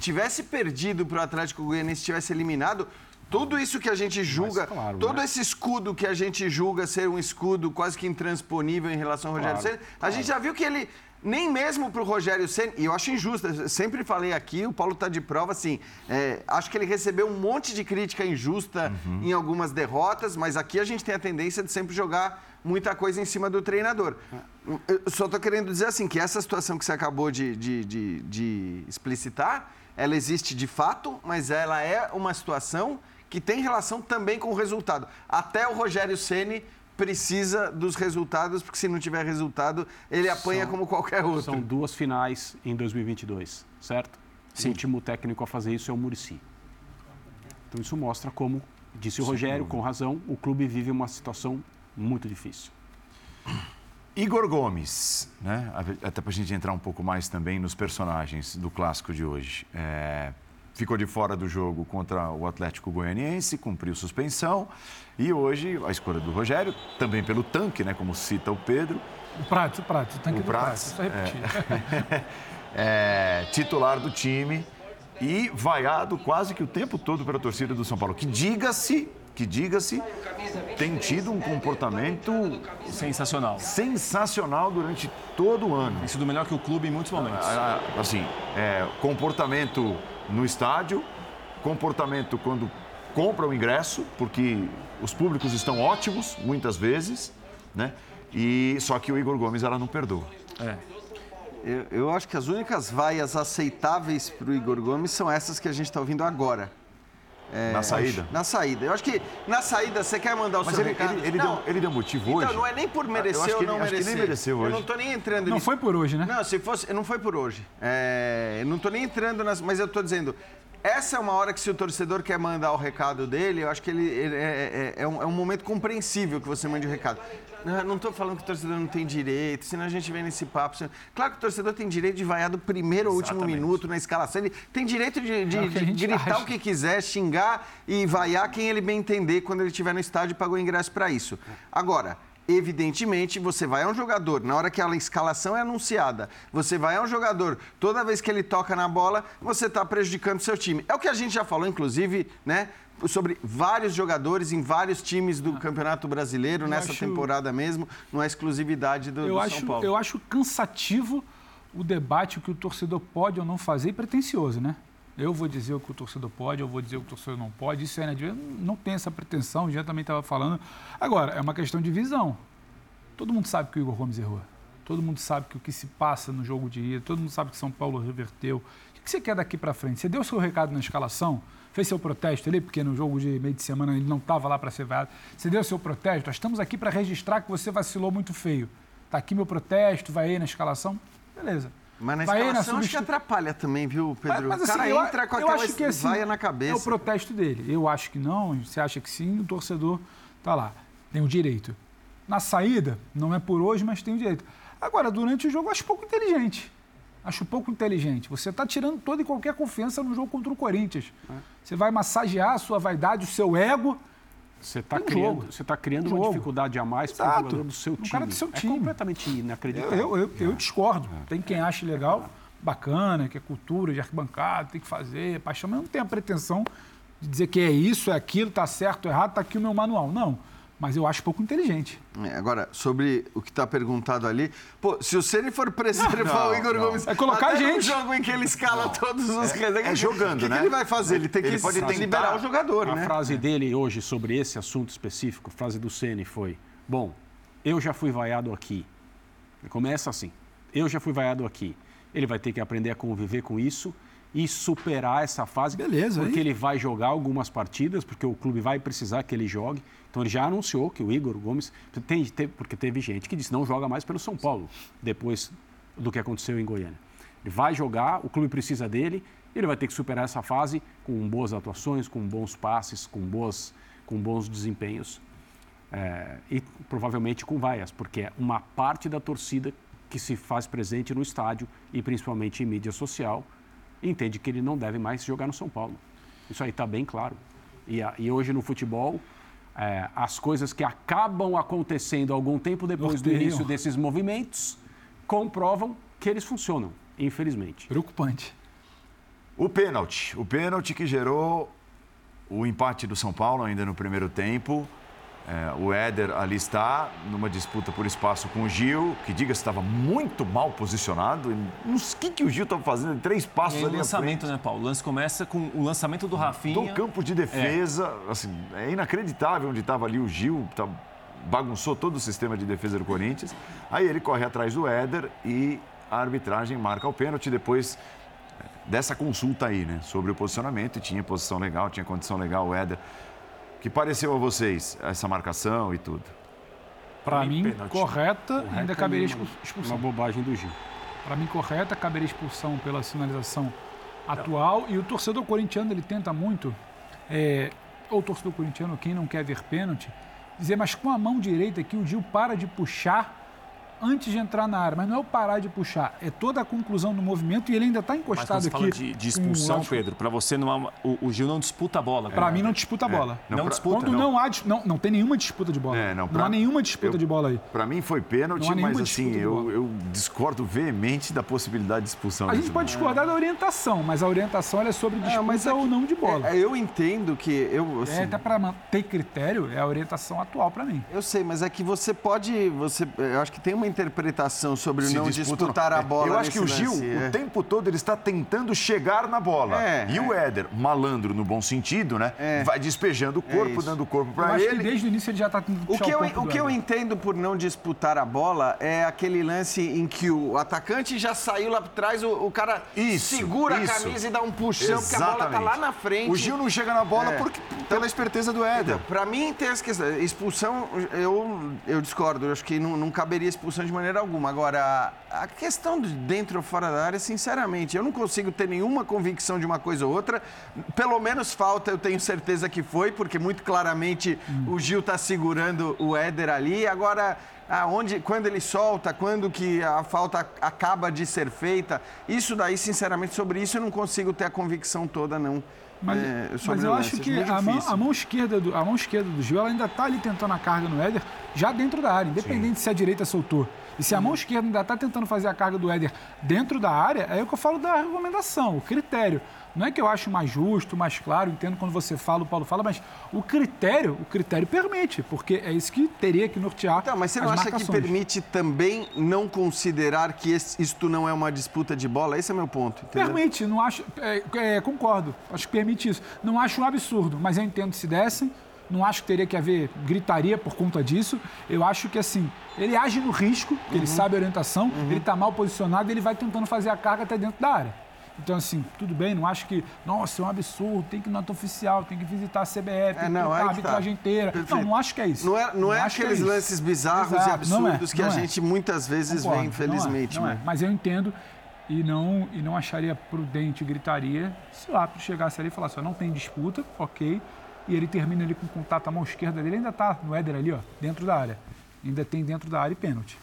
tivesse perdido para o Atlético Goianiense, tivesse eliminado, tudo isso que a gente julga, claro, todo né? esse escudo que a gente julga ser um escudo quase que intransponível em relação ao Rogério claro, Senna, a gente já viu que ele nem mesmo para o Rogério Senna, e eu acho injusto, eu sempre falei aqui, o Paulo está de prova, assim, é, acho que ele recebeu um monte de crítica injusta uhum. em algumas derrotas, mas aqui a gente tem a tendência de sempre jogar muita coisa em cima do treinador. Eu só estou querendo dizer assim, que essa situação que você acabou de, de, de, de explicitar, ela existe de fato, mas ela é uma situação que tem relação também com o resultado. Até o Rogério Ceni precisa dos resultados, porque se não tiver resultado, ele apanha são, como qualquer outro. São duas finais em 2022, certo? Sim. O último técnico a fazer isso é o Murici. Então isso mostra como, disse o Rogério, com razão, o clube vive uma situação muito difícil. Igor Gomes, né? até para a gente entrar um pouco mais também nos personagens do clássico de hoje. É ficou de fora do jogo contra o Atlético Goianiense, cumpriu suspensão. E hoje a escolha do Rogério, também pelo tanque, né, como cita o Pedro. O Prato, o Prato, o tanque o do Prato, Prato é, [LAUGHS] é, titular do time e vaiado quase que o tempo todo pela torcida do São Paulo. Que diga-se, que diga-se, tem tido um comportamento sensacional. Sensacional durante todo o ano. Isso do melhor que o clube em muitos momentos. Ah, assim, é, comportamento no estádio, comportamento quando compra o ingresso, porque os públicos estão ótimos, muitas vezes, né? E só que o Igor Gomes ela não perdoa. É. Eu, eu acho que as únicas vaias aceitáveis para o Igor Gomes são essas que a gente está ouvindo agora. É, na saída? Na saída. Eu acho que na saída você quer mandar o Mas seu ele, recado. Ele, ele, deu, ele deu motivo então, hoje? Então, não é nem por merecer ou não ele, merecer. Acho que nem mereceu hoje. Eu não estou nem entrando Não nisso. foi por hoje, né? Não, se fosse, não foi por hoje. É, eu não estou nem entrando nas... Mas eu estou dizendo, essa é uma hora que se o torcedor quer mandar o recado dele, eu acho que ele, ele é, é, é, um, é, um, momento compreensível que você mande o recado. Não estou falando que o torcedor não tem direito, senão a gente vem nesse papo. Claro que o torcedor tem direito de vaiar do primeiro ao último minuto na escalação. Ele tem direito de, de, é de gritar acha. o que quiser, xingar e vaiar quem ele bem entender quando ele estiver no estádio e pagou ingresso para isso. Agora, evidentemente, você vai a um jogador, na hora que a escalação é anunciada, você vai a um jogador, toda vez que ele toca na bola, você está prejudicando o seu time. É o que a gente já falou, inclusive, né? sobre vários jogadores em vários times do Campeonato Brasileiro eu nessa acho... temporada mesmo, não é exclusividade do, eu do acho, São Paulo. Eu acho cansativo o debate o que o torcedor pode ou não fazer e pretencioso, né? Eu vou dizer o que o torcedor pode, eu vou dizer o que o torcedor não pode. Isso é? Não tem essa pretensão, o Jean também estava falando. Agora, é uma questão de visão. Todo mundo sabe que o Igor Gomes errou. Todo mundo sabe que o que se passa no jogo de ida, todo mundo sabe que São Paulo reverteu. O que você quer daqui para frente? Você deu seu recado na escalação? fez seu protesto ali, porque no jogo de meio de semana ele não estava lá para ser vaiado. Você deu seu protesto? Nós estamos aqui para registrar que você vacilou muito feio. Está aqui meu protesto, vai aí na escalação. Beleza. Mas na vai escalação na acho que atrapalha também, viu, Pedro? Mas, mas, o cara assim, entra com aquela que, assim, vaia na cabeça. É o protesto dele. Eu acho que não, você acha que sim, o torcedor está lá. Tem o direito. Na saída, não é por hoje, mas tem o direito. Agora, durante o jogo, eu acho pouco inteligente. Acho pouco inteligente. Você está tirando toda e qualquer confiança no jogo contra o Corinthians. É. Você vai massagear a sua vaidade, o seu ego. Você está criando, você tá criando uma dificuldade a mais para o jogador do seu time. Um cara do seu é time. É completamente inacreditável. Eu, eu, eu, eu discordo. É. Tem quem ache legal, bacana, que é cultura de arquibancada, tem que fazer, é paixão, mas não tem a pretensão de dizer que é isso, é aquilo, está certo, errado, está aqui o meu manual. Não mas eu acho pouco inteligente. É, agora, sobre o que está perguntado ali, pô, se o Ceni for preservar não, [LAUGHS] o Igor não. Gomes, é colocar até gente. no jogo em que ele escala não. todos os é, é jogando, que né? O que ele vai fazer? Ele tem que, ele pode liberar o jogador, a né? A frase dele hoje sobre esse assunto específico, a frase do Ceni foi: "Bom, eu já fui vaiado aqui". Começa assim: "Eu já fui vaiado aqui". Ele vai ter que aprender a conviver com isso e superar essa fase. Beleza. Porque aí. ele vai jogar algumas partidas, porque o clube vai precisar que ele jogue. Então ele já anunciou que o Igor Gomes, tem, teve, porque teve gente que disse não joga mais pelo São Paulo, depois do que aconteceu em Goiânia. Ele vai jogar, o clube precisa dele, ele vai ter que superar essa fase com boas atuações, com bons passes, com, boas, com bons desempenhos. É, e provavelmente com vaias, porque é uma parte da torcida que se faz presente no estádio e principalmente em mídia social entende que ele não deve mais jogar no São Paulo. Isso aí está bem claro. E, e, hoje no futebol, é, as coisas que acabam acontecendo algum tempo depois do início desses movimentos comprovam que eles funcionam, infelizmente. Preocupante. O pênalti. O pênalti que gerou o empate do São Paulo ainda no primeiro tempo. É, o Éder ali está numa disputa por espaço com o Gil, que diga se estava muito mal posicionado. O que, que o Gil estava fazendo? Três passos e ali. O lançamento, né, Paulo? O lance começa com o lançamento do Rafinha. Do campo de defesa. É, assim, é inacreditável onde estava ali o Gil. Tá, bagunçou todo o sistema de defesa do Corinthians. Aí ele corre atrás do Éder e a arbitragem marca o pênalti. Depois dessa consulta aí, né? Sobre o posicionamento. E tinha posição legal, tinha condição legal o Éder que pareceu a vocês essa marcação e tudo? Para mim, pênalti. correta, correta, ainda caberia expulsão. Uma bobagem do Gil. Para mim, correta, caberia expulsão pela sinalização atual. E o torcedor corintiano, ele tenta muito, é, ou o torcedor corintiano, quem não quer ver pênalti, dizer, mas com a mão direita aqui, o Gil para de puxar antes de entrar na área, mas não é o parar de puxar, é toda a conclusão do movimento e ele ainda está encostado mas aqui. de, de expulsão, Pedro, para você não o, o, Gil não disputa a bola. Para mim não disputa a é. bola. É. Não, não pra, disputa. Quando não. não há não, não tem nenhuma disputa de bola. É, não, pra, não há nenhuma disputa eu, de bola aí. Para mim foi pênalti, mas assim eu, eu, discordo veemente da possibilidade de expulsão. A gente pode discordar da orientação, mas a orientação é sobre disputa mas ou não de bola. É, eu entendo que eu assim, é até para ter critério é a orientação atual para mim. Eu sei, mas é que você pode você eu acho que tem uma interpretação sobre Se não disputar a bola. Eu acho que o Gil, lance, o é. tempo todo, ele está tentando chegar na bola. É, e o Éder, malandro no bom sentido, né? É. Vai despejando o corpo, dando o corpo para ele. Que desde o início ele já está O que, eu, o que eu entendo por não disputar a bola é aquele lance em que o atacante já saiu lá trás, o, o cara isso, segura isso. a camisa e dá um puxão, Exatamente. porque a bola tá lá na frente. O Gil não chega na bola é. porque, pela esperteza do Éder. Então, para mim, tem essa questão. Expulsão, eu, eu discordo. Eu acho que não, não caberia expulsão de maneira alguma. Agora, a questão de dentro ou fora da área, sinceramente, eu não consigo ter nenhuma convicção de uma coisa ou outra. Pelo menos falta, eu tenho certeza que foi, porque muito claramente hum. o Gil está segurando o Éder ali. Agora, aonde, quando ele solta, quando que a falta acaba de ser feita, isso daí, sinceramente, sobre isso eu não consigo ter a convicção toda, não. Mas, é, mas eu acho que a mão, a mão, esquerda do, a mão esquerda do Gil ela ainda está ali tentando a carga no Éder, já dentro da área, independente Sim. se a direita soltou. E se a mão esquerda ainda está tentando fazer a carga do Éder dentro da área, é o que eu falo da recomendação, o critério. Não é que eu acho mais justo, mais claro, entendo quando você fala, o Paulo fala, mas o critério, o critério permite, porque é isso que teria que nortear. Então, mas você não acha marcações. que permite também não considerar que isto não é uma disputa de bola? Esse é meu ponto. Entendeu? Permite, não acho. É, é, concordo, acho que permite isso. Não acho um absurdo, mas eu entendo se dessem. Não acho que teria que haver gritaria por conta disso. Eu acho que, assim, ele age no risco, uhum. ele sabe a orientação, uhum. ele está mal posicionado e ele vai tentando fazer a carga até dentro da área. Então, assim, tudo bem, não acho que, nossa, é um absurdo, tem que ir nota oficial, tem que visitar a CBF, é, tem que é a arbitragem tá. inteira. Perfeito. Não, não acho que é isso. Não é, não, não é aqueles é lances bizarros Exato. e absurdos é, que a é. gente muitas vezes Concordo, vê, infelizmente. Não é, né? Mas eu entendo e não, e não acharia prudente gritaria se o árbitro chegasse ali e falasse, ó, não tem disputa, ok, e ele termina ali com contato à mão esquerda dele, ainda está no Éder ali, ó, dentro da área. Ainda tem dentro da área e pênalti.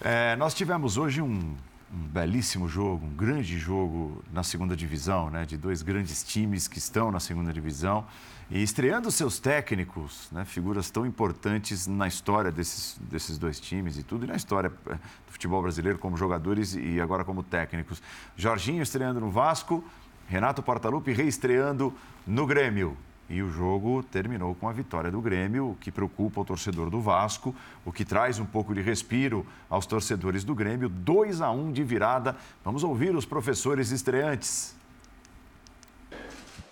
É, nós tivemos hoje um, um, belíssimo jogo, um grande jogo na segunda divisão, né, de dois grandes times que estão na segunda divisão e estreando seus técnicos, né, figuras tão importantes na história desses, desses dois times e tudo, e na história é, do futebol brasileiro como jogadores e agora como técnicos. Jorginho estreando no Vasco, Renato Portaluppi reestreando no Grêmio. E o jogo terminou com a vitória do Grêmio, o que preocupa o torcedor do Vasco, o que traz um pouco de respiro aos torcedores do Grêmio. 2 a 1 de virada. Vamos ouvir os professores estreantes.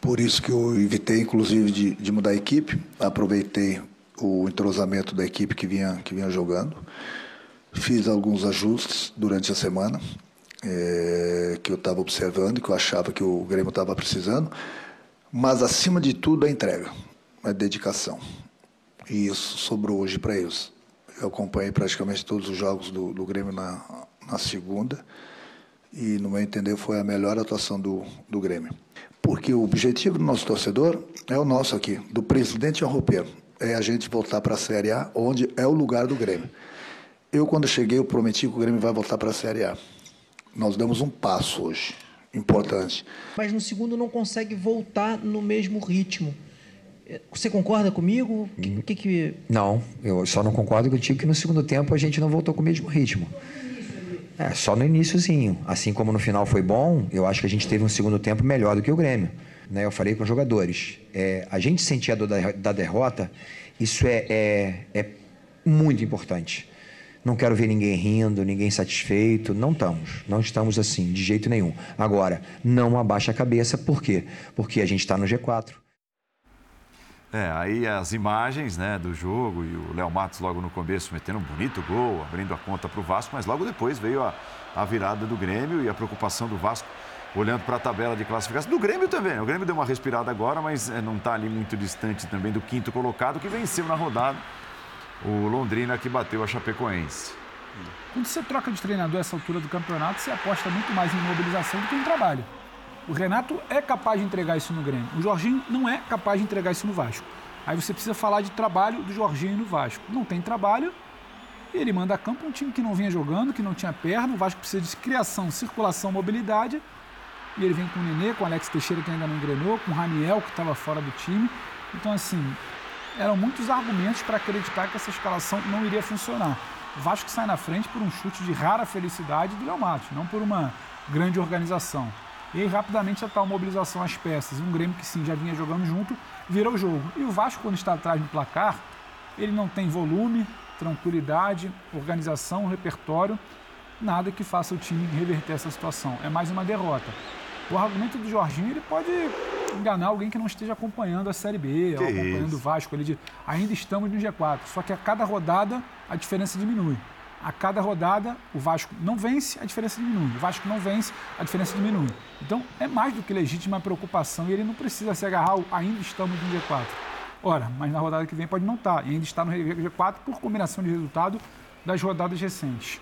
Por isso que eu evitei, inclusive, de, de mudar a equipe. Aproveitei o entrosamento da equipe que vinha, que vinha jogando. Fiz alguns ajustes durante a semana. é, que eu estava observando, que eu achava que o Grêmio estava precisando, mas acima de tudo a entrega, a dedicação. E isso sobrou hoje para eles. Eu acompanhei praticamente todos os jogos do, do Grêmio na, na segunda e, no meu entender, foi a melhor atuação do, do Grêmio. Porque o objetivo do nosso torcedor é o nosso aqui, do presidente ao roupeiro, é a gente voltar para a Série A, onde é o lugar do Grêmio. Eu, quando cheguei, eu prometi que o Grêmio vai voltar para a Série A. Nós damos um passo hoje, importante. Mas no segundo não consegue voltar no mesmo ritmo. Você concorda comigo? Que, que, que... Não, eu só não concordo contigo que no segundo tempo a gente não voltou com o mesmo ritmo. É, só no iníciozinho. Assim como no final foi bom, eu acho que a gente teve um segundo tempo melhor do que o Grêmio. Né? Eu falei com os jogadores. É, a gente sentir a dor da, da derrota, isso é, é, é muito importante. Não quero ver ninguém rindo, ninguém satisfeito. Não estamos. Não estamos assim, de jeito nenhum. Agora, não abaixa a cabeça, por quê? Porque a gente está no G4. É, aí as imagens né, do jogo e o Léo Matos logo no começo metendo um bonito gol, abrindo a conta para o Vasco, mas logo depois veio a, a virada do Grêmio e a preocupação do Vasco olhando para a tabela de classificação. Do Grêmio também. O Grêmio deu uma respirada agora, mas é, não está ali muito distante também do quinto colocado, que venceu na rodada o Londrina, que bateu a Chapecoense. Quando você troca de treinador essa altura do campeonato, você aposta muito mais em mobilização do que em trabalho. O Renato é capaz de entregar isso no Grêmio. O Jorginho não é capaz de entregar isso no Vasco. Aí você precisa falar de trabalho do Jorginho no Vasco. Não tem trabalho, ele manda a campo um time que não vinha jogando, que não tinha perna. O Vasco precisa de criação, circulação, mobilidade. E ele vem com o Nenê, com o Alex Teixeira, que ainda não engrenou, com o Raniel, que estava fora do time. Então, assim, eram muitos argumentos para acreditar que essa escalação não iria funcionar. O Vasco sai na frente por um chute de rara felicidade do Léo Matos, não por uma grande organização. E aí, rapidamente, a tal mobilização às peças. Um Grêmio que sim já vinha jogando junto, vira o jogo. E o Vasco, quando está atrás no placar, ele não tem volume, tranquilidade, organização, repertório, nada que faça o time reverter essa situação. É mais uma derrota. O argumento do Jorginho, ele pode enganar alguém que não esteja acompanhando a Série B, ou acompanhando isso? o Vasco. Ele diz, ainda estamos no G4, só que a cada rodada a diferença diminui. A cada rodada, o Vasco não vence, a diferença diminui. O Vasco não vence, a diferença diminui. Então, é mais do que legítima a preocupação e ele não precisa se agarrar ao ainda estamos no G4. Ora, mas na rodada que vem pode não estar. E ainda está no G4 por combinação de resultado das rodadas recentes.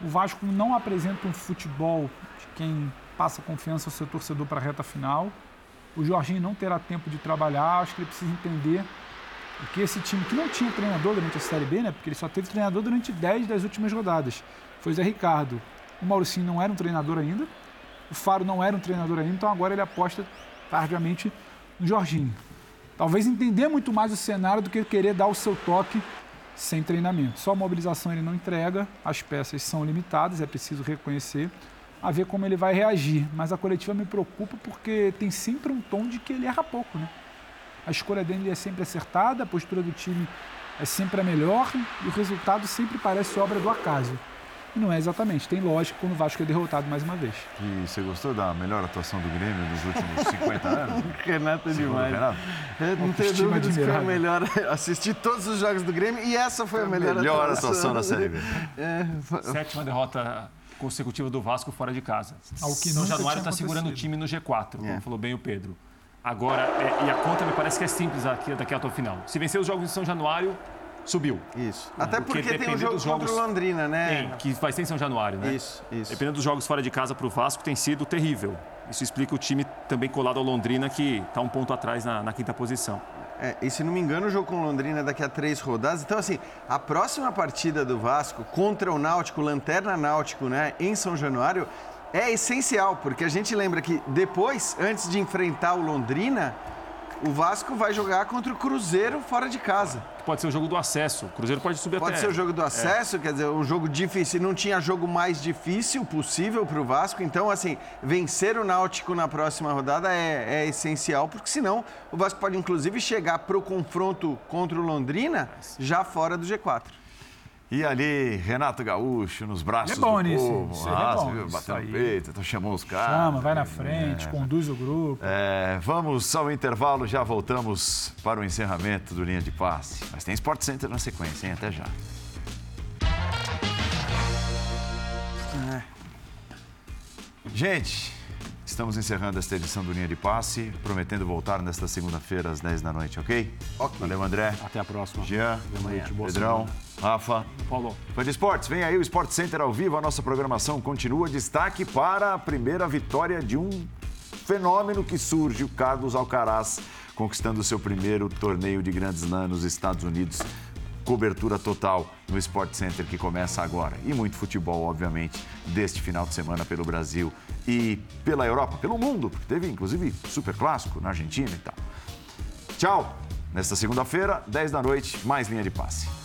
O Vasco não apresenta um futebol de quem passa confiança ao seu torcedor para a reta final. O Jorginho não terá tempo de trabalhar, acho que ele precisa entender porque esse time que não tinha treinador durante a Série B, né? Porque ele só teve treinador durante 10 das últimas rodadas. Foi o Zé Ricardo. O Mauricinho não era um treinador ainda. O Faro não era um treinador ainda, então agora ele aposta tardiamente no Jorginho. Talvez entender muito mais o cenário do que querer dar o seu toque sem treinamento. Só a mobilização ele não entrega, as peças são limitadas, é preciso reconhecer, a ver como ele vai reagir. Mas a coletiva me preocupa porque tem sempre um tom de que ele erra pouco, né? a escolha dele é sempre acertada, a postura do time é sempre a melhor e o resultado sempre parece obra do acaso. E não é exatamente, tem lógica quando o Vasco é derrotado mais uma vez. E você gostou da melhor atuação do Grêmio nos últimos [LAUGHS] 50 anos? Renato é demais. Renato? Não tenho dúvida que foi a melhor. [LAUGHS] Assisti todos os jogos do Grêmio e essa foi a melhor, melhor atuação. atuação na Série B. É. Sétima derrota consecutiva do Vasco fora de casa. Ao que São Januário está segurando o time no G4, como é. falou bem o Pedro. Agora, é, e a conta me parece que é simples aqui, daqui até o final. Se vencer os jogos de São Januário, subiu. Isso. Até porque, porque tem um jogo jogos, contra o Londrina, né? Tem, que vai ser em São Januário, né? Isso, isso. Dependendo dos jogos fora de casa para o Vasco, tem sido terrível. Isso explica o time também colado ao Londrina, que está um ponto atrás na, na quinta posição. É, e se não me engano, o jogo com Londrina é daqui a três rodadas. Então, assim, a próxima partida do Vasco contra o Náutico, Lanterna Náutico, né, em São Januário, é essencial, porque a gente lembra que depois, antes de enfrentar o Londrina, o Vasco vai jogar contra o Cruzeiro fora de casa. Pode ser o jogo do acesso. O Cruzeiro pode subir pode até. Pode ser o jogo do acesso, é. quer dizer, um jogo difícil. Não tinha jogo mais difícil possível para o Vasco. Então, assim, vencer o Náutico na próxima rodada é, é essencial, porque senão o Vasco pode, inclusive, chegar para o confronto contra o Londrina já fora do G4. E ali, Renato Gaúcho nos braços é bom do nisso, povo. Isso ah, é bom, no peito, então chamou os caras. Chama, vai na frente, é. conduz o grupo. É, vamos ao intervalo, já voltamos para o encerramento do Linha de Passe. Mas tem Sport Center na sequência, hein? Até já. Gente, estamos encerrando esta edição do Linha de Passe, prometendo voltar nesta segunda-feira às 10 da noite, ok? Ok. Valeu, André. Até a próxima. Jean, Boa noite, boa Pedrão, Rafa. Paulo. Fã de esportes, vem aí o Sport Center ao vivo, a nossa programação continua. Destaque para a primeira vitória de um fenômeno que surge, o Carlos Alcaraz, conquistando seu primeiro torneio de Grand Slam nos Estados Unidos. Cobertura total no Sport Center que começa agora. E muito futebol, obviamente, deste final de semana pelo Brasil e pela Europa, pelo mundo, porque teve inclusive super clássico na Argentina e tal. Tchau! Nesta segunda-feira, 10 da noite, mais linha de passe.